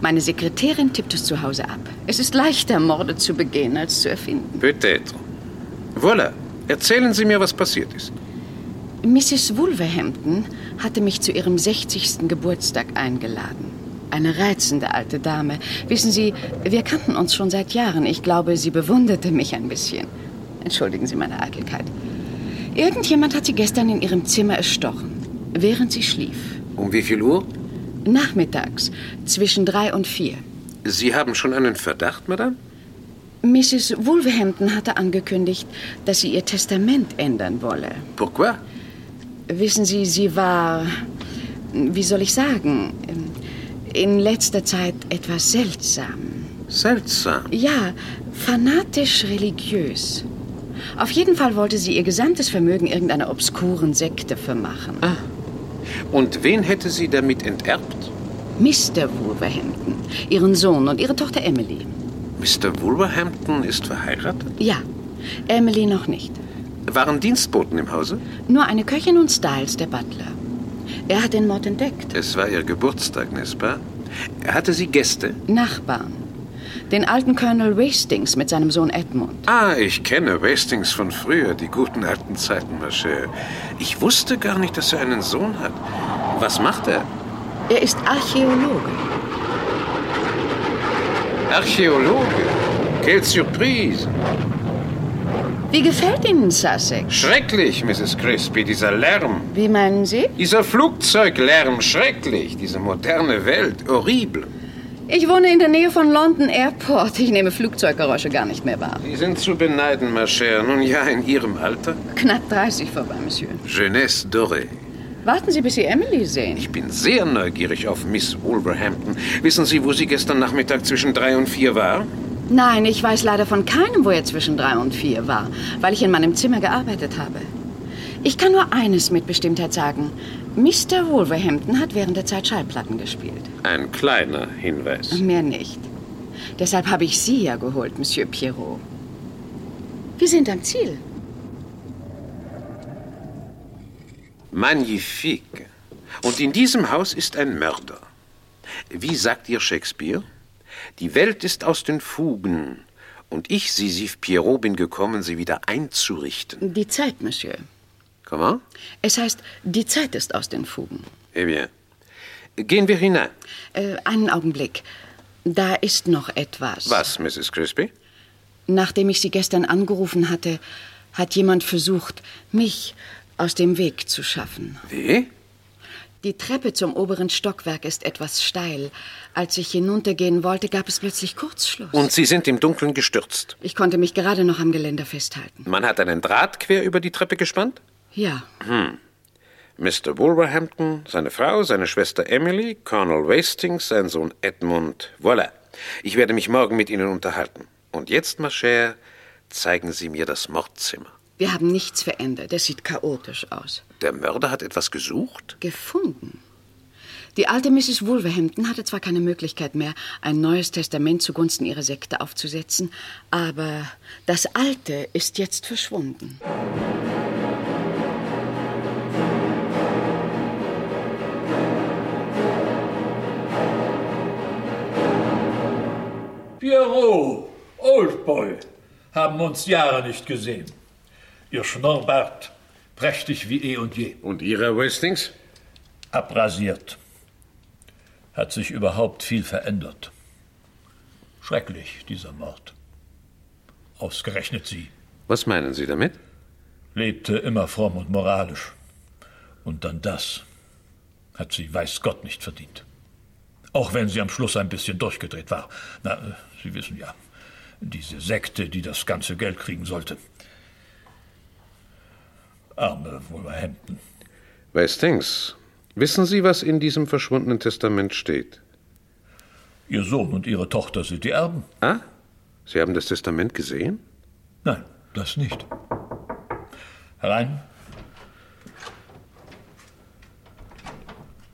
Meine Sekretärin tippt es zu Hause ab. Es ist leichter, Morde zu begehen, als zu erfinden. Peut-être. Voilà. Erzählen Sie mir, was passiert ist. Mrs. Wolverhampton hatte mich zu ihrem 60. Geburtstag eingeladen. Eine reizende alte Dame. Wissen Sie, wir kannten uns schon seit Jahren. Ich glaube, sie bewunderte mich ein bisschen. Entschuldigen Sie meine Eitelkeit. Irgendjemand hat sie gestern in ihrem Zimmer erstochen, während sie schlief. Um wie viel Uhr? Nachmittags, zwischen drei und vier. Sie haben schon einen Verdacht, Madame? Mrs. Wolverhampton hatte angekündigt, dass sie ihr Testament ändern wolle. Pourquoi? Wissen Sie, sie war, wie soll ich sagen, in letzter Zeit etwas seltsam. Seltsam? Ja, fanatisch religiös. Auf jeden Fall wollte sie ihr gesamtes Vermögen irgendeiner obskuren Sekte vermachen. Ah. Und wen hätte sie damit enterbt? Mr. Wolverhampton, ihren Sohn und ihre Tochter Emily. Mr. Wolverhampton ist verheiratet? Ja, Emily noch nicht. Waren Dienstboten im Hause? Nur eine Köchin und Styles, der Butler. Er hat den Mord entdeckt. Es war ihr Geburtstag, n'est-ce pas? Hatte sie Gäste? Nachbarn. Den alten Colonel Wastings mit seinem Sohn Edmund. Ah, ich kenne Wastings von früher, die guten alten Zeiten, ma chère. Ich wusste gar nicht, dass er einen Sohn hat. Was macht er? Er ist Archäologe. Archäologe? Quelle Surprise! Wie gefällt Ihnen Sussex? Schrecklich, Mrs. Crispy, dieser Lärm. Wie meinen Sie? Dieser Flugzeuglärm, schrecklich. Diese moderne Welt, horrible. Ich wohne in der Nähe von London Airport. Ich nehme Flugzeuggeräusche gar nicht mehr wahr. Sie sind zu beneiden, ma chère. Nun ja, in Ihrem Alter. Knapp 30 vorbei, Monsieur. Jeunesse dorée. Warten Sie, bis Sie Emily sehen. Ich bin sehr neugierig auf Miss Wolverhampton. Wissen Sie, wo sie gestern Nachmittag zwischen drei und vier war? Nein, ich weiß leider von keinem, wo er zwischen drei und vier war, weil ich in meinem Zimmer gearbeitet habe. Ich kann nur eines mit Bestimmtheit sagen. Mr. Wolverhampton hat während der Zeit Schallplatten gespielt. Ein kleiner Hinweis. Mehr nicht. Deshalb habe ich Sie ja geholt, Monsieur Pierrot. Wir sind am Ziel. Magnifique. Und in diesem Haus ist ein Mörder. Wie sagt ihr Shakespeare? Die Welt ist aus den Fugen. Und ich, Sisyphe Pierrot, bin gekommen, sie wieder einzurichten. Die Zeit, Monsieur. Comment? Es heißt, die Zeit ist aus den Fugen. Eh bien. Gehen wir hinein. Äh, einen Augenblick. Da ist noch etwas. Was, Mrs. Crispy? Nachdem ich Sie gestern angerufen hatte, hat jemand versucht, mich aus dem Weg zu schaffen. Wie? Die Treppe zum oberen Stockwerk ist etwas steil. Als ich hinuntergehen wollte, gab es plötzlich Kurzschluss. Und Sie sind im Dunkeln gestürzt. Ich konnte mich gerade noch am Geländer festhalten. Man hat einen Draht quer über die Treppe gespannt? Ja. Hm. Mr. Wolverhampton, seine Frau, seine Schwester Emily, Colonel Wastings, sein Sohn Edmund. Voilà. Ich werde mich morgen mit Ihnen unterhalten. Und jetzt, ma chère, zeigen Sie mir das Mordzimmer. Wir haben nichts verändert. Es sieht chaotisch aus. Der Mörder hat etwas gesucht? Gefunden. Die alte Mrs. Wolverhampton hatte zwar keine Möglichkeit mehr, ein neues Testament zugunsten ihrer Sekte aufzusetzen, aber das alte ist jetzt verschwunden. Pierrot, Oldboy, haben uns Jahre nicht gesehen. Ihr Schnurrbart, prächtig wie eh und je. Und Ihrer Wastings? Abrasiert. Hat sich überhaupt viel verändert. Schrecklich, dieser Mord. Ausgerechnet Sie. Was meinen Sie damit? Lebte immer fromm und moralisch. Und dann das. Hat sie weiß Gott nicht verdient. Auch wenn sie am Schluss ein bisschen durchgedreht war. Na, Sie wissen ja, diese Sekte, die das ganze Geld kriegen sollte. Arme Wolverhampton. Wastings, wissen Sie, was in diesem verschwundenen Testament steht? Ihr Sohn und Ihre Tochter sind die Erben. Ah? Sie haben das Testament gesehen? Nein, das nicht. Herein.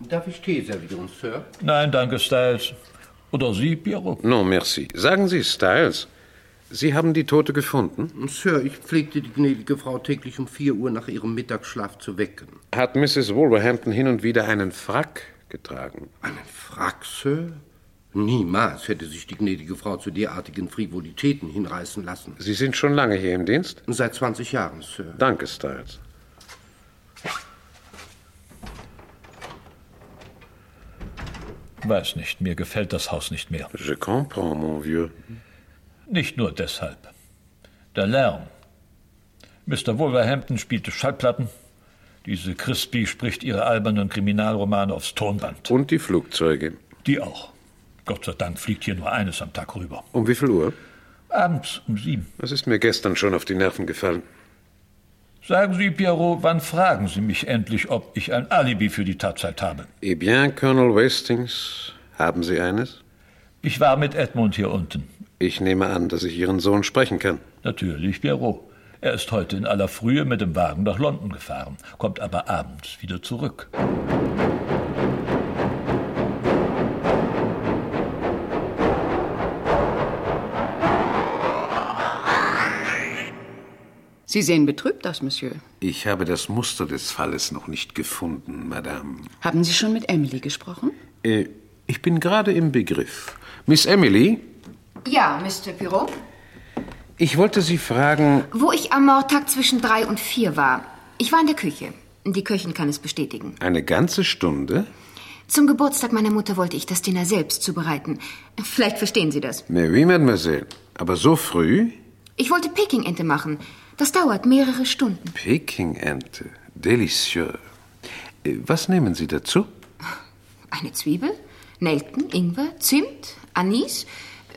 Darf ich Tee servieren, Sir? Nein, danke, Styles. Oder Sie, Pierrot? Non, merci. Sagen Sie, Styles, Sie haben die Tote gefunden? Sir, ich pflegte die gnädige Frau täglich um vier Uhr nach ihrem Mittagsschlaf zu wecken. Hat Mrs. Wolverhampton hin und wieder einen Frack getragen? Einen Frack, Sir? Niemals hätte sich die gnädige Frau zu derartigen Frivolitäten hinreißen lassen. Sie sind schon lange hier im Dienst? Seit 20 Jahren, Sir. Danke, Styles. Weiß nicht, mir gefällt das Haus nicht mehr. Je comprends, mon vieux. Nicht nur deshalb. Der Lärm. Mr. Wolverhampton spielte Schallplatten. Diese Crispy spricht ihre albernen Kriminalromane aufs Tonband. Und die Flugzeuge? Die auch. Gott sei Dank fliegt hier nur eines am Tag rüber. Um wie viel Uhr? Abends um sieben. Das ist mir gestern schon auf die Nerven gefallen. Sagen Sie, Pierrot, wann fragen Sie mich endlich, ob ich ein Alibi für die Tatzeit habe? Eh bien, Colonel Wastings, haben Sie eines? Ich war mit Edmund hier unten. Ich nehme an, dass ich Ihren Sohn sprechen kann. Natürlich, Pierrot. Er ist heute in aller Frühe mit dem Wagen nach London gefahren, kommt aber abends wieder zurück. Sie sehen betrübt aus, Monsieur. Ich habe das Muster des Falles noch nicht gefunden, Madame. Haben Sie schon mit Emily gesprochen? Äh, ich bin gerade im Begriff. Miss Emily, Ja, Mr. Pirot. ich wollte Sie fragen, Wo ich am Mordtag zwischen drei und vier war. Ich war in der Küche. Die Köchin kann es bestätigen. eine ganze Stunde? Zum Geburtstag meiner Mutter wollte ich das Dinner selbst zubereiten. Vielleicht verstehen Sie das. Mais oui, Mademoiselle. Aber so früh? Ich wollte Pekingente machen. Das dauert mehrere Stunden. Pekingente. Delicieux. Äh, Was nehmen Sie dazu? Eine Zwiebel, Nelken, Ingwer, Zimt, Anis,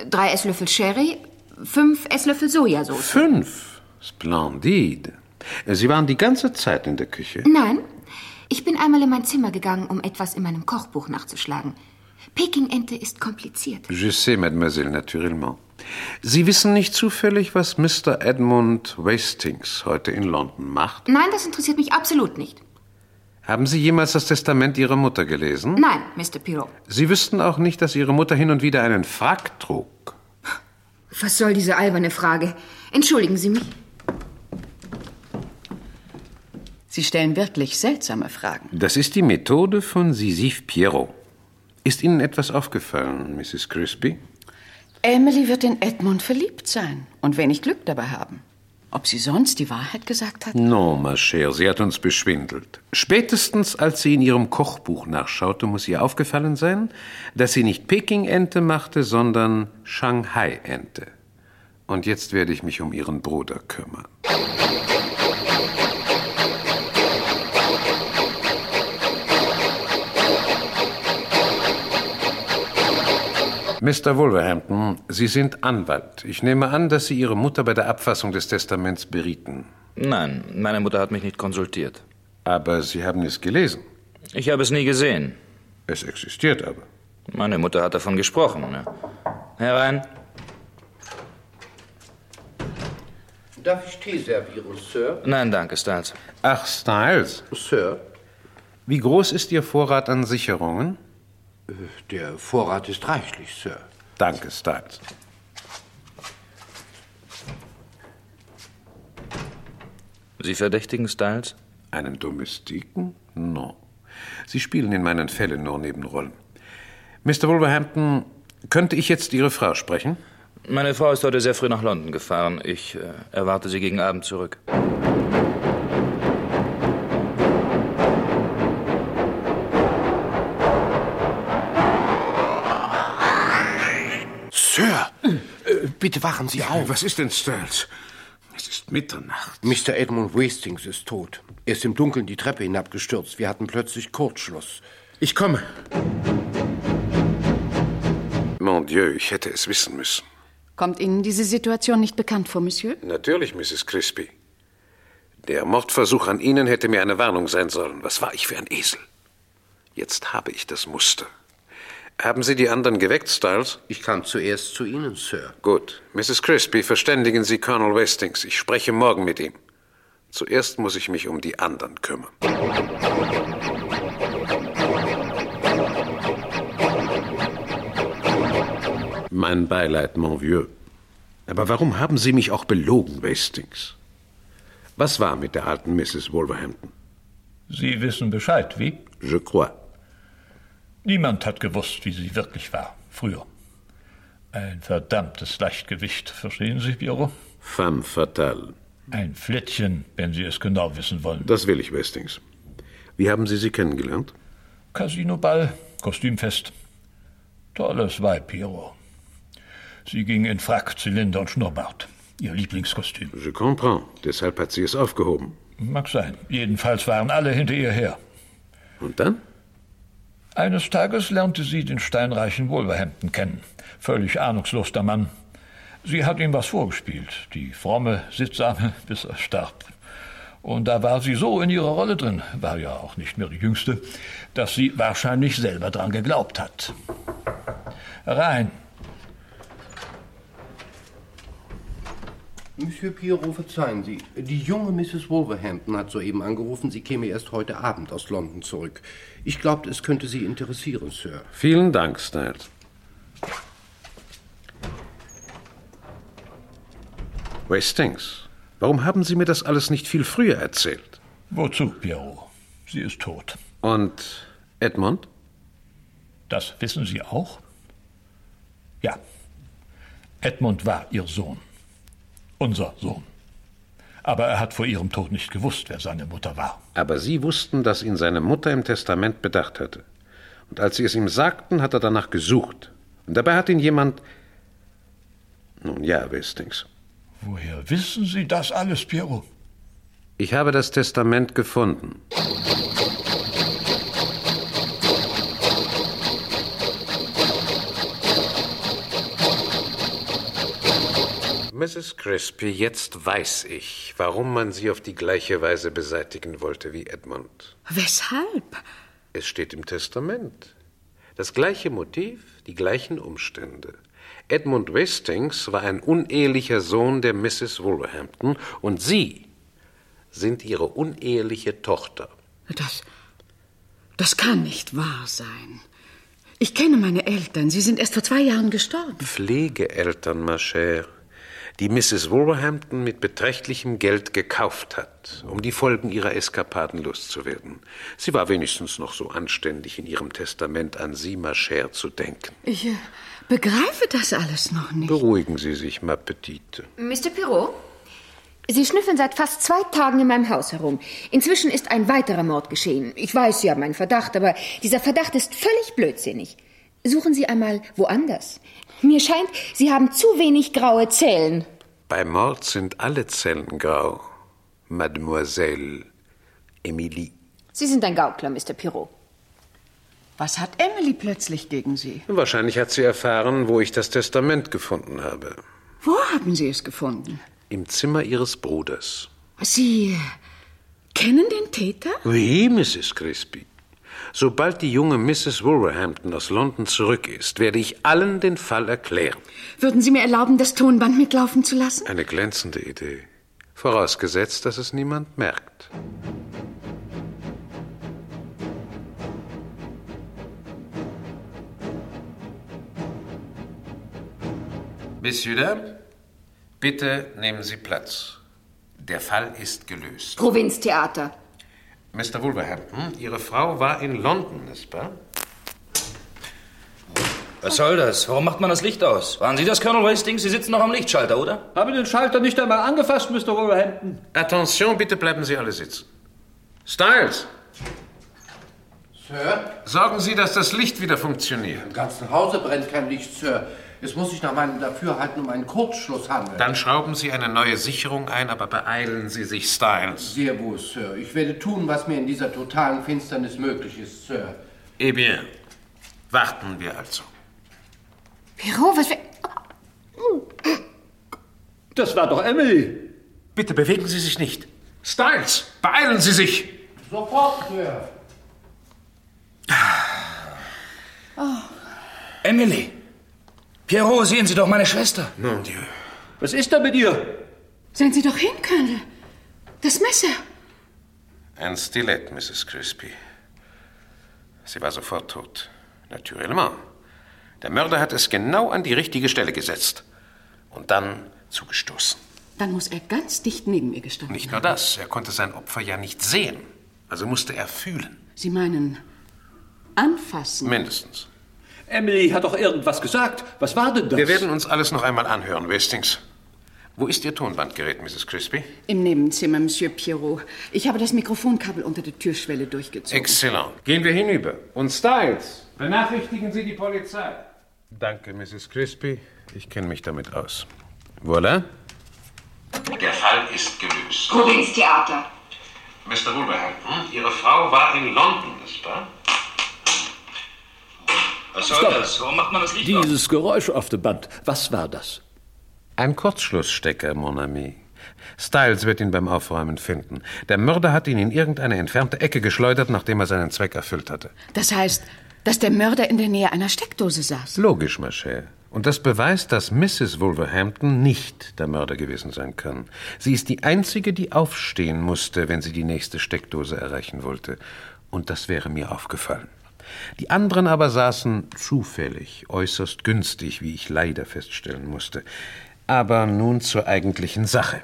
drei Esslöffel Sherry, fünf Esslöffel Sojasauce. Fünf. Splendide. Äh, Sie waren die ganze Zeit in der Küche. Nein, ich bin einmal in mein Zimmer gegangen, um etwas in meinem Kochbuch nachzuschlagen. Pekingente ist kompliziert. Je sais, Mademoiselle, naturellement. Sie wissen nicht zufällig, was Mr. Edmund Wastings heute in London macht? Nein, das interessiert mich absolut nicht. Haben Sie jemals das Testament Ihrer Mutter gelesen? Nein, Mr. Pirot. Sie wüssten auch nicht, dass Ihre Mutter hin und wieder einen Frack trug. Was soll diese alberne Frage? Entschuldigen Sie mich. Sie stellen wirklich seltsame Fragen. Das ist die Methode von Sisyphe Pierrot. Ist Ihnen etwas aufgefallen, Mrs. Crispy? Emily wird in Edmund verliebt sein und wenig Glück dabei haben. Ob sie sonst die Wahrheit gesagt hat? Non, ma chère, sie hat uns beschwindelt. Spätestens als sie in ihrem Kochbuch nachschaute, muss ihr aufgefallen sein, dass sie nicht Peking-Ente machte, sondern Shanghai-Ente. Und jetzt werde ich mich um ihren Bruder kümmern. Mr. Wolverhampton, Sie sind Anwalt. Ich nehme an, dass Sie Ihre Mutter bei der Abfassung des Testaments berieten. Nein, meine Mutter hat mich nicht konsultiert. Aber Sie haben es gelesen. Ich habe es nie gesehen. Es existiert aber. Meine Mutter hat davon gesprochen. Ne? Herein. Darf ich Tee servieren, Sir? Nein, danke, Styles. Ach, Styles. Sir? Wie groß ist Ihr Vorrat an Sicherungen? Der Vorrat ist reichlich, Sir. Danke, Styles. Sie verdächtigen Styles? Einen Domestiken? No. Sie spielen in meinen Fällen nur Nebenrollen. Mr. Wolverhampton, könnte ich jetzt Ihre Frau sprechen? Meine Frau ist heute sehr früh nach London gefahren. Ich äh, erwarte sie gegen Abend zurück. Wachen Sie auf. Was ist denn, Styles? Es ist Mitternacht. Mr. Edmund Wastings ist tot. Er ist im Dunkeln die Treppe hinabgestürzt. Wir hatten plötzlich Kurzschluss. Ich komme. Mon Dieu, ich hätte es wissen müssen. Kommt Ihnen diese Situation nicht bekannt vor, Monsieur? Natürlich, Mrs. Crispy. Der Mordversuch an Ihnen hätte mir eine Warnung sein sollen. Was war ich für ein Esel? Jetzt habe ich das Muster. Haben Sie die anderen geweckt, Styles? Ich kam zuerst zu Ihnen, Sir. Gut. Mrs. Crispy, verständigen Sie Colonel Westings. Ich spreche morgen mit ihm. Zuerst muss ich mich um die anderen kümmern. Mein Beileid, mon vieux. Aber warum haben Sie mich auch belogen, Westings? Was war mit der alten Mrs. Wolverhampton? Sie wissen Bescheid, wie? Je crois. Niemand hat gewusst, wie sie wirklich war, früher. Ein verdammtes Leichtgewicht, verstehen Sie, Pierrot? Femme fatale. Ein Flittchen, wenn Sie es genau wissen wollen. Das will ich, Westings. Wie haben Sie sie kennengelernt? Casinoball, Kostümfest. Tolles Weib, Pierrot. Sie ging in Frack, Zylinder und Schnurrbart. Ihr Lieblingskostüm. Je comprends. Deshalb hat sie es aufgehoben. Mag sein. Jedenfalls waren alle hinter ihr her. Und dann? Eines Tages lernte sie den steinreichen Wolverhampton kennen. Völlig ahnungslos der Mann. Sie hat ihm was vorgespielt, die fromme, sittsame, bis er starb. Und da war sie so in ihrer Rolle drin, war ja auch nicht mehr die Jüngste, dass sie wahrscheinlich selber dran geglaubt hat. Rein. Monsieur Pierrot, verzeihen Sie. Die junge Mrs. Wolverhampton hat soeben angerufen, sie käme erst heute Abend aus London zurück. Ich glaubte, es könnte Sie interessieren, Sir. Vielen Dank, Styles. Westings, warum haben Sie mir das alles nicht viel früher erzählt? Wozu, Pierrot? Sie ist tot. Und Edmund? Das wissen Sie auch? Ja. Edmund war Ihr Sohn. Unser Sohn. Aber er hat vor ihrem Tod nicht gewusst, wer seine Mutter war. Aber Sie wussten, dass ihn seine Mutter im Testament bedacht hatte. Und als Sie es ihm sagten, hat er danach gesucht. Und dabei hat ihn jemand. Nun ja, Westings. Woher wissen Sie das alles, Piero? Ich habe das Testament gefunden. Mrs. Crispy, jetzt weiß ich, warum man sie auf die gleiche Weise beseitigen wollte wie Edmund. Weshalb? Es steht im Testament. Das gleiche Motiv, die gleichen Umstände. Edmund Westings war ein unehelicher Sohn der Mrs. Wolverhampton und Sie sind ihre uneheliche Tochter. Das. Das kann nicht wahr sein. Ich kenne meine Eltern. Sie sind erst vor zwei Jahren gestorben. Pflegeeltern, ma chère die Mrs. Wolverhampton mit beträchtlichem Geld gekauft hat, um die Folgen ihrer Eskapaden loszuwerden. Sie war wenigstens noch so anständig, in ihrem Testament an Sie, ma chère, zu denken. Ich äh, begreife das alles noch nicht. Beruhigen Sie sich, ma petite. Mr. Pirot? Sie schnüffeln seit fast zwei Tagen in meinem Haus herum. Inzwischen ist ein weiterer Mord geschehen. Ich weiß, Sie haben einen Verdacht, aber dieser Verdacht ist völlig blödsinnig. Suchen Sie einmal woanders. Mir scheint, Sie haben zu wenig graue Zellen. Bei Mord sind alle Zellen grau, Mademoiselle Emilie. Sie sind ein Gaukler, Mr. Pirot. Was hat Emily plötzlich gegen Sie? Wahrscheinlich hat sie erfahren, wo ich das Testament gefunden habe. Wo haben Sie es gefunden? Im Zimmer Ihres Bruders. Sie kennen den Täter? Oui, Mrs. Crispy. Sobald die junge Mrs. Wolverhampton aus London zurück ist, werde ich allen den Fall erklären. Würden Sie mir erlauben, das Tonband mitlaufen zu lassen? Eine glänzende Idee. Vorausgesetzt, dass es niemand merkt. Messieurs, bitte nehmen Sie Platz. Der Fall ist gelöst. Provinztheater. Mr. Wolverhampton, Ihre Frau war in London, nicht wahr? Was soll das? Warum macht man das Licht aus? Waren Sie das, Colonel Wastings? Sie sitzen noch am Lichtschalter, oder? Habe den Schalter nicht einmal angefasst, Mr. Wolverhampton. Attention, bitte bleiben Sie alle sitzen. Styles! Sir? Sorgen Sie, dass das Licht wieder funktioniert. Im ganzen Hause brennt kein Licht, Sir. Es muss sich nach meinem Dafürhalten um einen Kurzschluss handeln. Dann schrauben Sie eine neue Sicherung ein, aber beeilen Sie sich, Styles. Sehr wohl, Sir. Ich werde tun, was mir in dieser totalen Finsternis möglich ist, Sir. Eh bien, warten wir also. Pirot, was wir... Das war doch Emily. Bitte bewegen Sie sich nicht. Styles, beeilen Sie sich! Sofort, Sir. Oh, Emily! Pierrot, sehen Sie doch meine Schwester. Mon Dieu. Was ist da mit ihr? Sehen Sie doch hin, Colonel. Das Messer. Ein Stilett, Mrs. Crispy. Sie war sofort tot. Naturellement. Der Mörder hat es genau an die richtige Stelle gesetzt. Und dann zugestoßen. Dann muss er ganz dicht neben ihr gestanden Nicht nur das, er konnte sein Opfer ja nicht sehen. Also musste er fühlen. Sie meinen anfassen? Mindestens. Emily hat doch irgendwas gesagt. Was war denn das? Wir werden uns alles noch einmal anhören, Wastings. Wo ist Ihr Tonbandgerät, Mrs. Crispy? Im Nebenzimmer, Monsieur Pierrot. Ich habe das Mikrofonkabel unter der Türschwelle durchgezogen. Exzellent. Gehen wir hinüber. Und Styles, benachrichtigen Sie die Polizei. Danke, Mrs. Crispy. Ich kenne mich damit aus. Voilà. Der Fall ist gelöst. Gut ins Theater. Mr. Wolverhampton, Ihre Frau war in London, nicht wahr? Was soll Stopp. das? Warum macht man das Licht Dieses Geräusch auf dem Band, was war das? Ein Kurzschlussstecker, mon ami. Styles wird ihn beim Aufräumen finden. Der Mörder hat ihn in irgendeine entfernte Ecke geschleudert, nachdem er seinen Zweck erfüllt hatte. Das heißt, dass der Mörder in der Nähe einer Steckdose saß. Logisch, ma chère. Und das beweist, dass Mrs. Wolverhampton nicht der Mörder gewesen sein kann. Sie ist die Einzige, die aufstehen musste, wenn sie die nächste Steckdose erreichen wollte. Und das wäre mir aufgefallen. Die anderen aber saßen zufällig, äußerst günstig, wie ich leider feststellen musste. Aber nun zur eigentlichen Sache.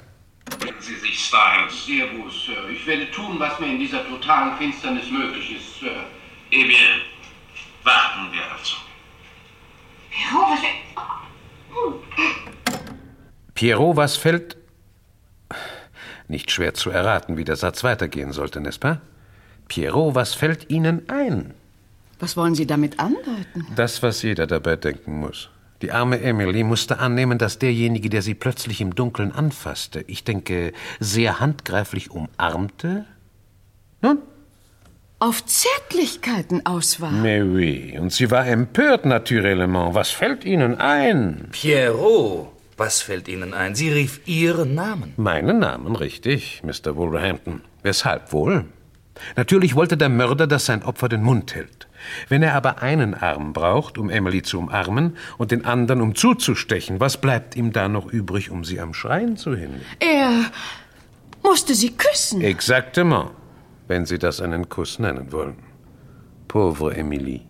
Finden Sie sich, Styles? Sehr gut, Sir. Ich werde tun, was mir in dieser totalen Finsternis möglich ist, Sir. Eh bien, warten wir also. Pierrot, was... Pierrot, was fällt. Nicht schwer zu erraten, wie der Satz weitergehen sollte, n'est-ce pas? Pierrot, was fällt Ihnen ein? Was wollen Sie damit andeuten? Das, was jeder dabei denken muss. Die arme Emily musste annehmen, dass derjenige, der sie plötzlich im Dunkeln anfasste, ich denke, sehr handgreiflich umarmte. Nun? Auf Zärtlichkeiten aus war. Mais oui, und sie war empört, naturellement. Was fällt Ihnen ein? Pierrot, was fällt Ihnen ein? Sie rief Ihren Namen. Meinen Namen, richtig, Mr. Wolverhampton. Weshalb wohl? Natürlich wollte der Mörder, dass sein Opfer den Mund hält. Wenn er aber einen Arm braucht, um Emily zu umarmen, und den anderen, um zuzustechen, was bleibt ihm da noch übrig, um sie am Schreien zu hindern? Er musste sie küssen. Exactement, wenn Sie das einen Kuss nennen wollen. Pauvre Emily.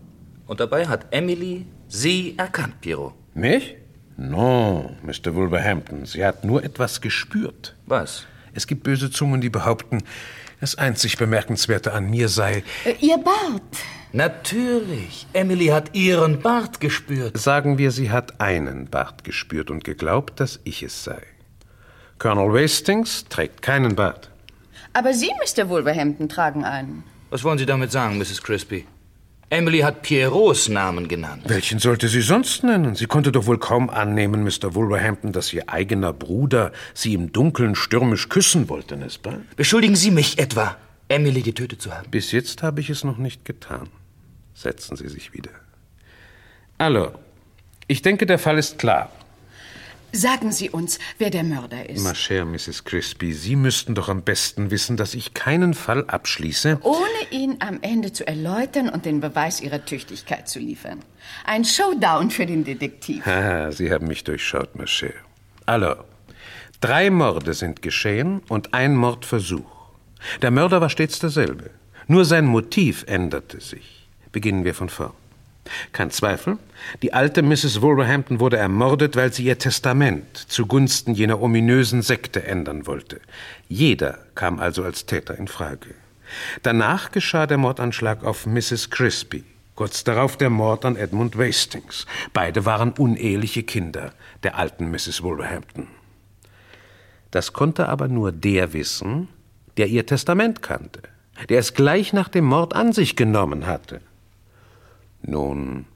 Und dabei hat Emily Sie erkannt, Pierrot. Mich? Non, Mr. Wolverhampton. Sie hat nur etwas gespürt. Was? Es gibt böse Zungen, die behaupten, das einzig Bemerkenswerte an mir sei. Äh, Ihr Bart. Natürlich. Emily hat Ihren Bart gespürt. Sagen wir, sie hat einen Bart gespürt und geglaubt, dass ich es sei. Colonel Wastings trägt keinen Bart. Aber Sie, Mr. Wolverhampton, tragen einen. Was wollen Sie damit sagen, Mrs. Crispy? Emily hat Pierrots Namen genannt. Welchen sollte sie sonst nennen? Sie konnte doch wohl kaum annehmen, Mr. Wolverhampton, dass ihr eigener Bruder sie im Dunkeln stürmisch küssen wollte, pas? Beschuldigen Sie mich etwa, Emily getötet zu haben? Bis jetzt habe ich es noch nicht getan. Setzen Sie sich wieder. Hallo. Ich denke, der Fall ist klar. Sagen Sie uns, wer der Mörder ist. Ma chère Mrs. Crispy, Sie müssten doch am besten wissen, dass ich keinen Fall abschließe. Ohne ihn am Ende zu erläutern und den Beweis Ihrer Tüchtigkeit zu liefern. Ein Showdown für den Detektiv. Haha, Sie haben mich durchschaut, ma chère. Alors, drei Morde sind geschehen und ein Mordversuch. Der Mörder war stets derselbe. Nur sein Motiv änderte sich. Beginnen wir von vorn. Kein Zweifel, die alte Mrs. Wolverhampton wurde ermordet, weil sie ihr Testament zugunsten jener ominösen Sekte ändern wollte. Jeder kam also als Täter in Frage. Danach geschah der Mordanschlag auf Mrs. Crispy. Kurz darauf der Mord an Edmund Wastings. Beide waren uneheliche Kinder der alten Mrs. Wolverhampton. Das konnte aber nur der wissen, der ihr Testament kannte, der es gleich nach dem Mord an sich genommen hatte. Nun,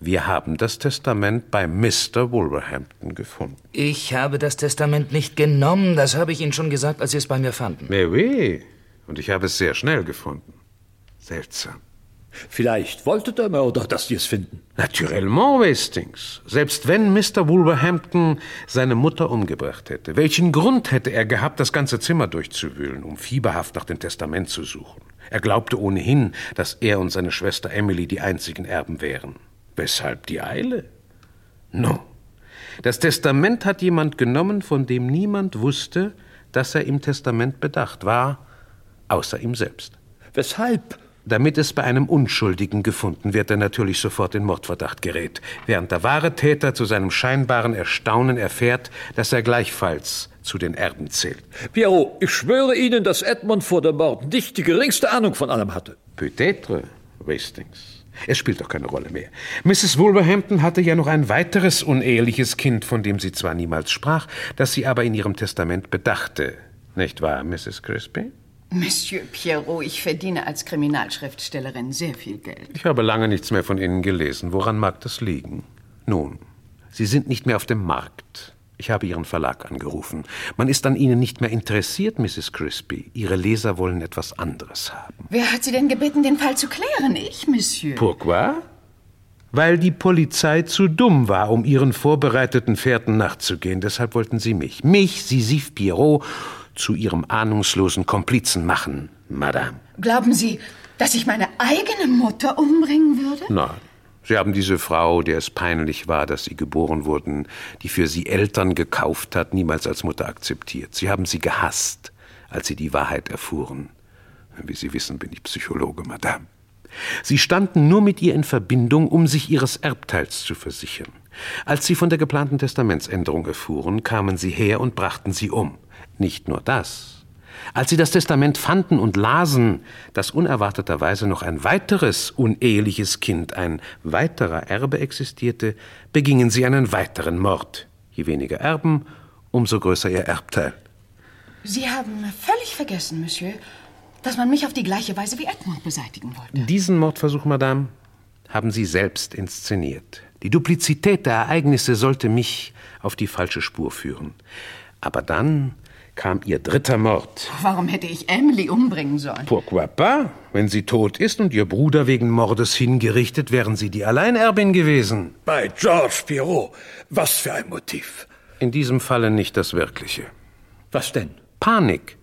wir haben das Testament bei Mr. Wolverhampton gefunden. Ich habe das Testament nicht genommen, das habe ich Ihnen schon gesagt, als Sie es bei mir fanden. Mais oui, und ich habe es sehr schnell gefunden. Seltsam. Vielleicht wollte der Mörder, dass Sie es finden. Naturellement, Wastings. Selbst wenn Mr. Wolverhampton seine Mutter umgebracht hätte, welchen Grund hätte er gehabt, das ganze Zimmer durchzuwühlen, um fieberhaft nach dem Testament zu suchen? Er glaubte ohnehin, dass er und seine Schwester Emily die einzigen Erben wären. Weshalb die Eile? No. Das Testament hat jemand genommen, von dem niemand wusste, dass er im Testament bedacht war, außer ihm selbst. Weshalb? Damit es bei einem Unschuldigen gefunden wird, der natürlich sofort in Mordverdacht gerät, während der wahre Täter zu seinem scheinbaren Erstaunen erfährt, dass er gleichfalls zu den Erben zählt. Pierrot, ich schwöre Ihnen, dass Edmund vor dem Mord nicht die geringste Ahnung von allem hatte. Peut-être, Wastings. Es spielt doch keine Rolle mehr. Mrs. Wolverhampton hatte ja noch ein weiteres uneheliches Kind, von dem sie zwar niemals sprach, das sie aber in ihrem Testament bedachte. Nicht wahr, Mrs. Crispy? Monsieur Pierrot, ich verdiene als Kriminalschriftstellerin sehr viel Geld. Ich habe lange nichts mehr von Ihnen gelesen. Woran mag das liegen? Nun, Sie sind nicht mehr auf dem Markt. Ich habe Ihren Verlag angerufen. Man ist an Ihnen nicht mehr interessiert, Mrs. Crispy. Ihre Leser wollen etwas anderes haben. Wer hat Sie denn gebeten, den Fall zu klären? Ich, Monsieur. Pourquoi? Weil die Polizei zu dumm war, um ihren vorbereiteten Fährten nachzugehen. Deshalb wollten sie mich, mich, Sisif Pierrot, zu ihrem ahnungslosen Komplizen machen, Madame. Glauben Sie, dass ich meine eigene Mutter umbringen würde? Nein. Sie haben diese Frau, der es peinlich war, dass Sie geboren wurden, die für Sie Eltern gekauft hat, niemals als Mutter akzeptiert. Sie haben sie gehasst, als Sie die Wahrheit erfuhren. Wie Sie wissen, bin ich Psychologe, Madame. Sie standen nur mit ihr in Verbindung, um sich ihres Erbteils zu versichern. Als Sie von der geplanten Testamentsänderung erfuhren, kamen Sie her und brachten sie um. Nicht nur das. Als sie das Testament fanden und lasen, dass unerwarteterweise noch ein weiteres uneheliches Kind, ein weiterer Erbe existierte, begingen sie einen weiteren Mord. Je weniger Erben, umso größer ihr Erbteil. Sie haben völlig vergessen, Monsieur, dass man mich auf die gleiche Weise wie Edmund beseitigen wollte. Diesen Mordversuch, Madame, haben Sie selbst inszeniert. Die Duplizität der Ereignisse sollte mich auf die falsche Spur führen. Aber dann kam Ihr dritter Mord. Warum hätte ich Emily umbringen sollen? Pourquoi pas? Wenn sie tot ist und Ihr Bruder wegen Mordes hingerichtet, wären Sie die Alleinerbin gewesen. Bei George Pierrot, was für ein Motiv. In diesem Falle nicht das wirkliche. Was denn? Panik.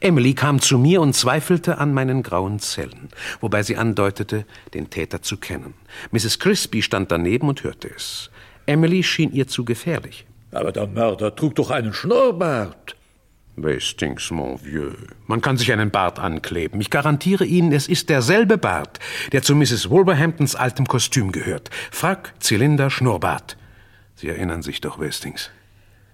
Emily kam zu mir und zweifelte an meinen grauen Zellen, wobei sie andeutete, den Täter zu kennen. Mrs. Crispy stand daneben und hörte es. Emily schien ihr zu gefährlich. Aber der Mörder trug doch einen Schnurrbart. Wastings, mon vieux. Man kann sich einen Bart ankleben. Ich garantiere Ihnen, es ist derselbe Bart, der zu Mrs. Wolverhamptons altem Kostüm gehört. Frack, Zylinder, Schnurrbart. Sie erinnern sich doch, Wastings.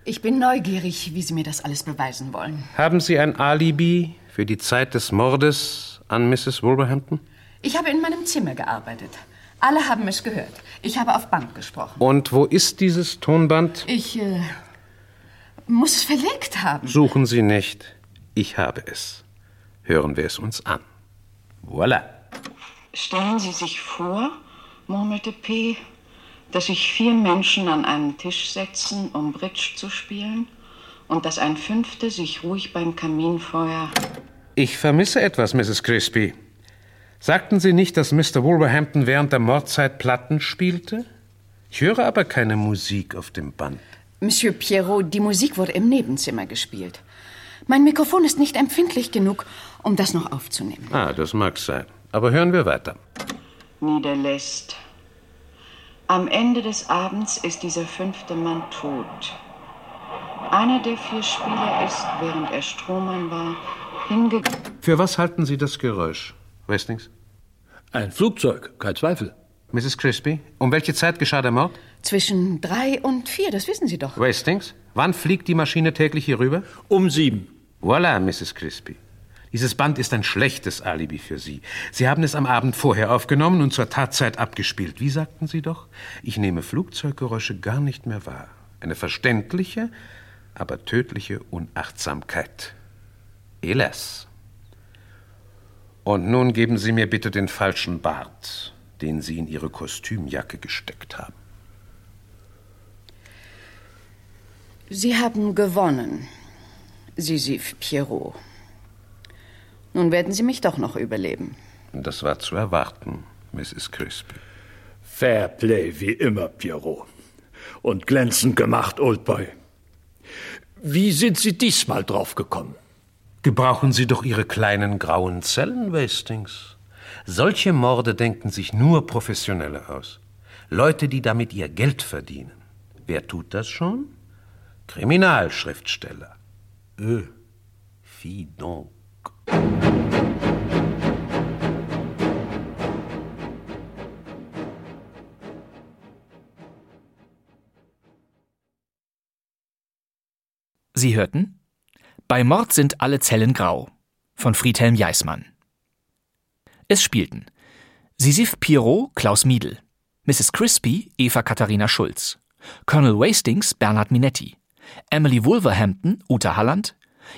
Ich bin neugierig, wie Sie mir das alles beweisen wollen. Haben Sie ein Alibi für die Zeit des Mordes an Mrs. Wolverhampton? Ich habe in meinem Zimmer gearbeitet. Alle haben es gehört. Ich habe auf Band gesprochen. Und wo ist dieses Tonband? Ich äh, muss es verlegt haben. Suchen Sie nicht. Ich habe es. Hören wir es uns an. Voilà. Stellen Sie sich vor, murmelte P., dass sich vier Menschen an einen Tisch setzen, um Bridge zu spielen, und dass ein fünfter sich ruhig beim Kaminfeuer. Ich vermisse etwas, Mrs. Crispy. Sagten Sie nicht, dass Mr. Wolverhampton während der Mordzeit Platten spielte? Ich höre aber keine Musik auf dem Band. Monsieur Pierrot, die Musik wurde im Nebenzimmer gespielt. Mein Mikrofon ist nicht empfindlich genug, um das noch aufzunehmen. Ah, das mag sein. Aber hören wir weiter. Niederlässt. Am Ende des Abends ist dieser fünfte Mann tot. Einer der vier Spieler ist, während er Strohmann war, hingegangen. Für was halten Sie das Geräusch, Westings? Ein Flugzeug, kein Zweifel. Mrs. Crispy, um welche Zeit geschah der Mord? Zwischen drei und vier, das wissen Sie doch. Wastings, wann fliegt die Maschine täglich hier rüber? Um sieben. Voilà, Mrs. Crispy. Dieses Band ist ein schlechtes Alibi für Sie. Sie haben es am Abend vorher aufgenommen und zur Tatzeit abgespielt. Wie sagten Sie doch? Ich nehme Flugzeuggeräusche gar nicht mehr wahr. Eine verständliche, aber tödliche Unachtsamkeit. Hélas. Und nun geben Sie mir bitte den falschen Bart, den Sie in Ihre Kostümjacke gesteckt haben. Sie haben gewonnen, Sisif Pierrot. Nun werden Sie mich doch noch überleben. Das war zu erwarten, Mrs. Crispy. Fair Play wie immer, Pierrot. Und glänzend gemacht, Oldboy. Wie sind Sie diesmal draufgekommen? Gebrauchen Sie doch Ihre kleinen grauen Zellen, Wastings. Solche Morde denken sich nur Professionelle aus. Leute, die damit ihr Geld verdienen. Wer tut das schon? Kriminalschriftsteller. Ö, fi donc. Sie hörten Bei Mord sind alle Zellen grau von Friedhelm Jeismann. Es spielten Sisif Pierrot Klaus Miedl, Mrs. Crispy Eva Katharina Schulz, Colonel Wastings Bernhard Minetti, Emily Wolverhampton Uta Halland,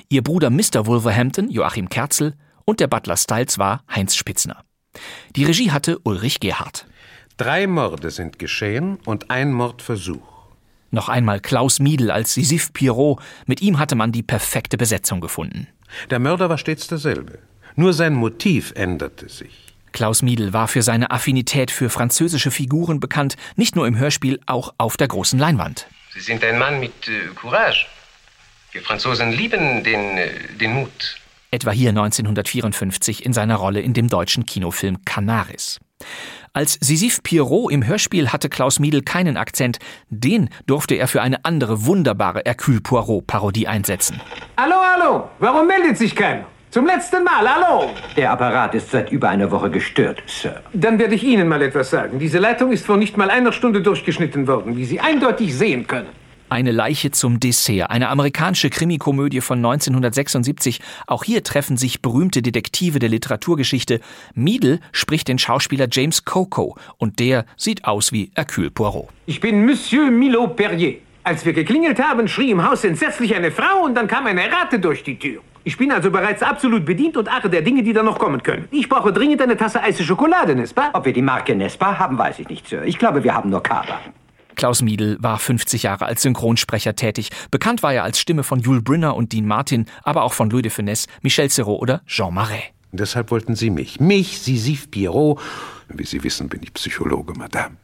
ihr Bruder Mr. Wolverhampton Joachim Kerzel und der Butler Styles war Heinz Spitzner. Die Regie hatte Ulrich Gerhardt. Drei Morde sind geschehen und ein Mordversuch. Noch einmal Klaus Miedl als Sisif Pierrot. Mit ihm hatte man die perfekte Besetzung gefunden. Der Mörder war stets derselbe. Nur sein Motiv änderte sich. Klaus Miedl war für seine Affinität für französische Figuren bekannt, nicht nur im Hörspiel, auch auf der großen Leinwand. Sie sind ein Mann mit äh, Courage. Wir Franzosen lieben den, äh, den Mut. Etwa hier 1954 in seiner Rolle in dem deutschen Kinofilm Canaris. Als Sisif Pierrot im Hörspiel hatte Klaus Miedl keinen Akzent. Den durfte er für eine andere wunderbare Hercule Poirot-Parodie einsetzen. Hallo, hallo! Warum meldet sich keiner? Zum letzten Mal, hallo! Der Apparat ist seit über einer Woche gestört, Sir. Dann werde ich Ihnen mal etwas sagen. Diese Leitung ist vor nicht mal einer Stunde durchgeschnitten worden, wie Sie eindeutig sehen können. Eine Leiche zum Dessert, eine amerikanische Krimikomödie von 1976. Auch hier treffen sich berühmte Detektive der Literaturgeschichte. Miedl spricht den Schauspieler James Coco und der sieht aus wie Hercule Poirot. Ich bin Monsieur Milo Perrier. Als wir geklingelt haben, schrie im Haus entsetzlich eine Frau und dann kam eine Ratte durch die Tür. Ich bin also bereits absolut bedient und achte der Dinge, die da noch kommen können. Ich brauche dringend eine Tasse heiße Schokolade, Nespa? Ob wir die Marke Nespa haben, weiß ich nicht, Sir. Ich glaube, wir haben nur Kaba. Klaus Miedl war 50 Jahre als Synchronsprecher tätig. Bekannt war er als Stimme von Jules Brynner und Dean Martin, aber auch von Louis de Funès, Michel Serrault oder Jean Marais. Deshalb wollten Sie mich. Mich, Sisif Pierrot. Wie Sie wissen, bin ich Psychologe, Madame.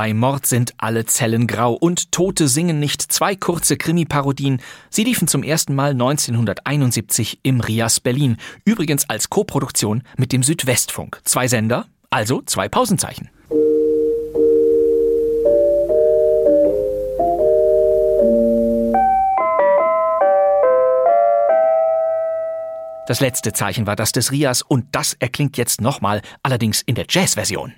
Bei Mord sind alle Zellen grau und Tote singen nicht zwei kurze Krimi-Parodien. Sie liefen zum ersten Mal 1971 im Rias Berlin. Übrigens als Koproduktion mit dem Südwestfunk. Zwei Sender, also zwei Pausenzeichen. Das letzte Zeichen war das des Rias und das erklingt jetzt nochmal, allerdings in der Jazz-Version.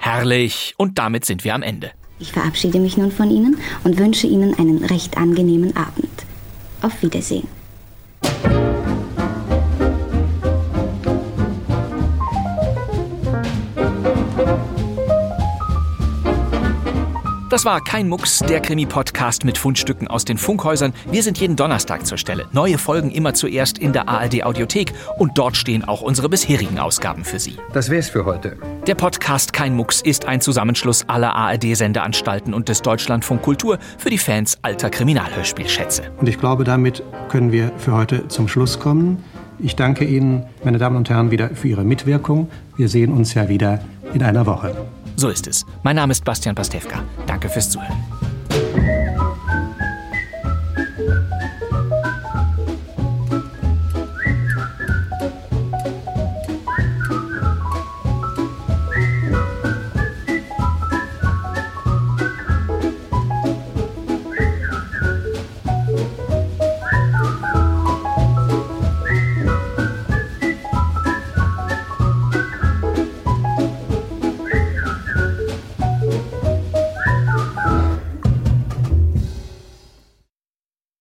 Herrlich. Und damit sind wir am Ende. Ich verabschiede mich nun von Ihnen und wünsche Ihnen einen recht angenehmen Abend. Auf Wiedersehen. Das war kein Mucks, der Krimi-Podcast mit Fundstücken aus den Funkhäusern. Wir sind jeden Donnerstag zur Stelle. Neue Folgen immer zuerst in der ARD-Audiothek und dort stehen auch unsere bisherigen Ausgaben für Sie. Das wär's für heute. Der Podcast Kein Mucks ist ein Zusammenschluss aller ARD-Sendeanstalten und des Deutschlandfunk Kultur für die Fans alter Kriminalhörspielschätze. Und ich glaube, damit können wir für heute zum Schluss kommen. Ich danke Ihnen, meine Damen und Herren, wieder für Ihre Mitwirkung. Wir sehen uns ja wieder in einer Woche. So ist es. Mein Name ist Bastian Pastewka. Danke fürs Zuhören.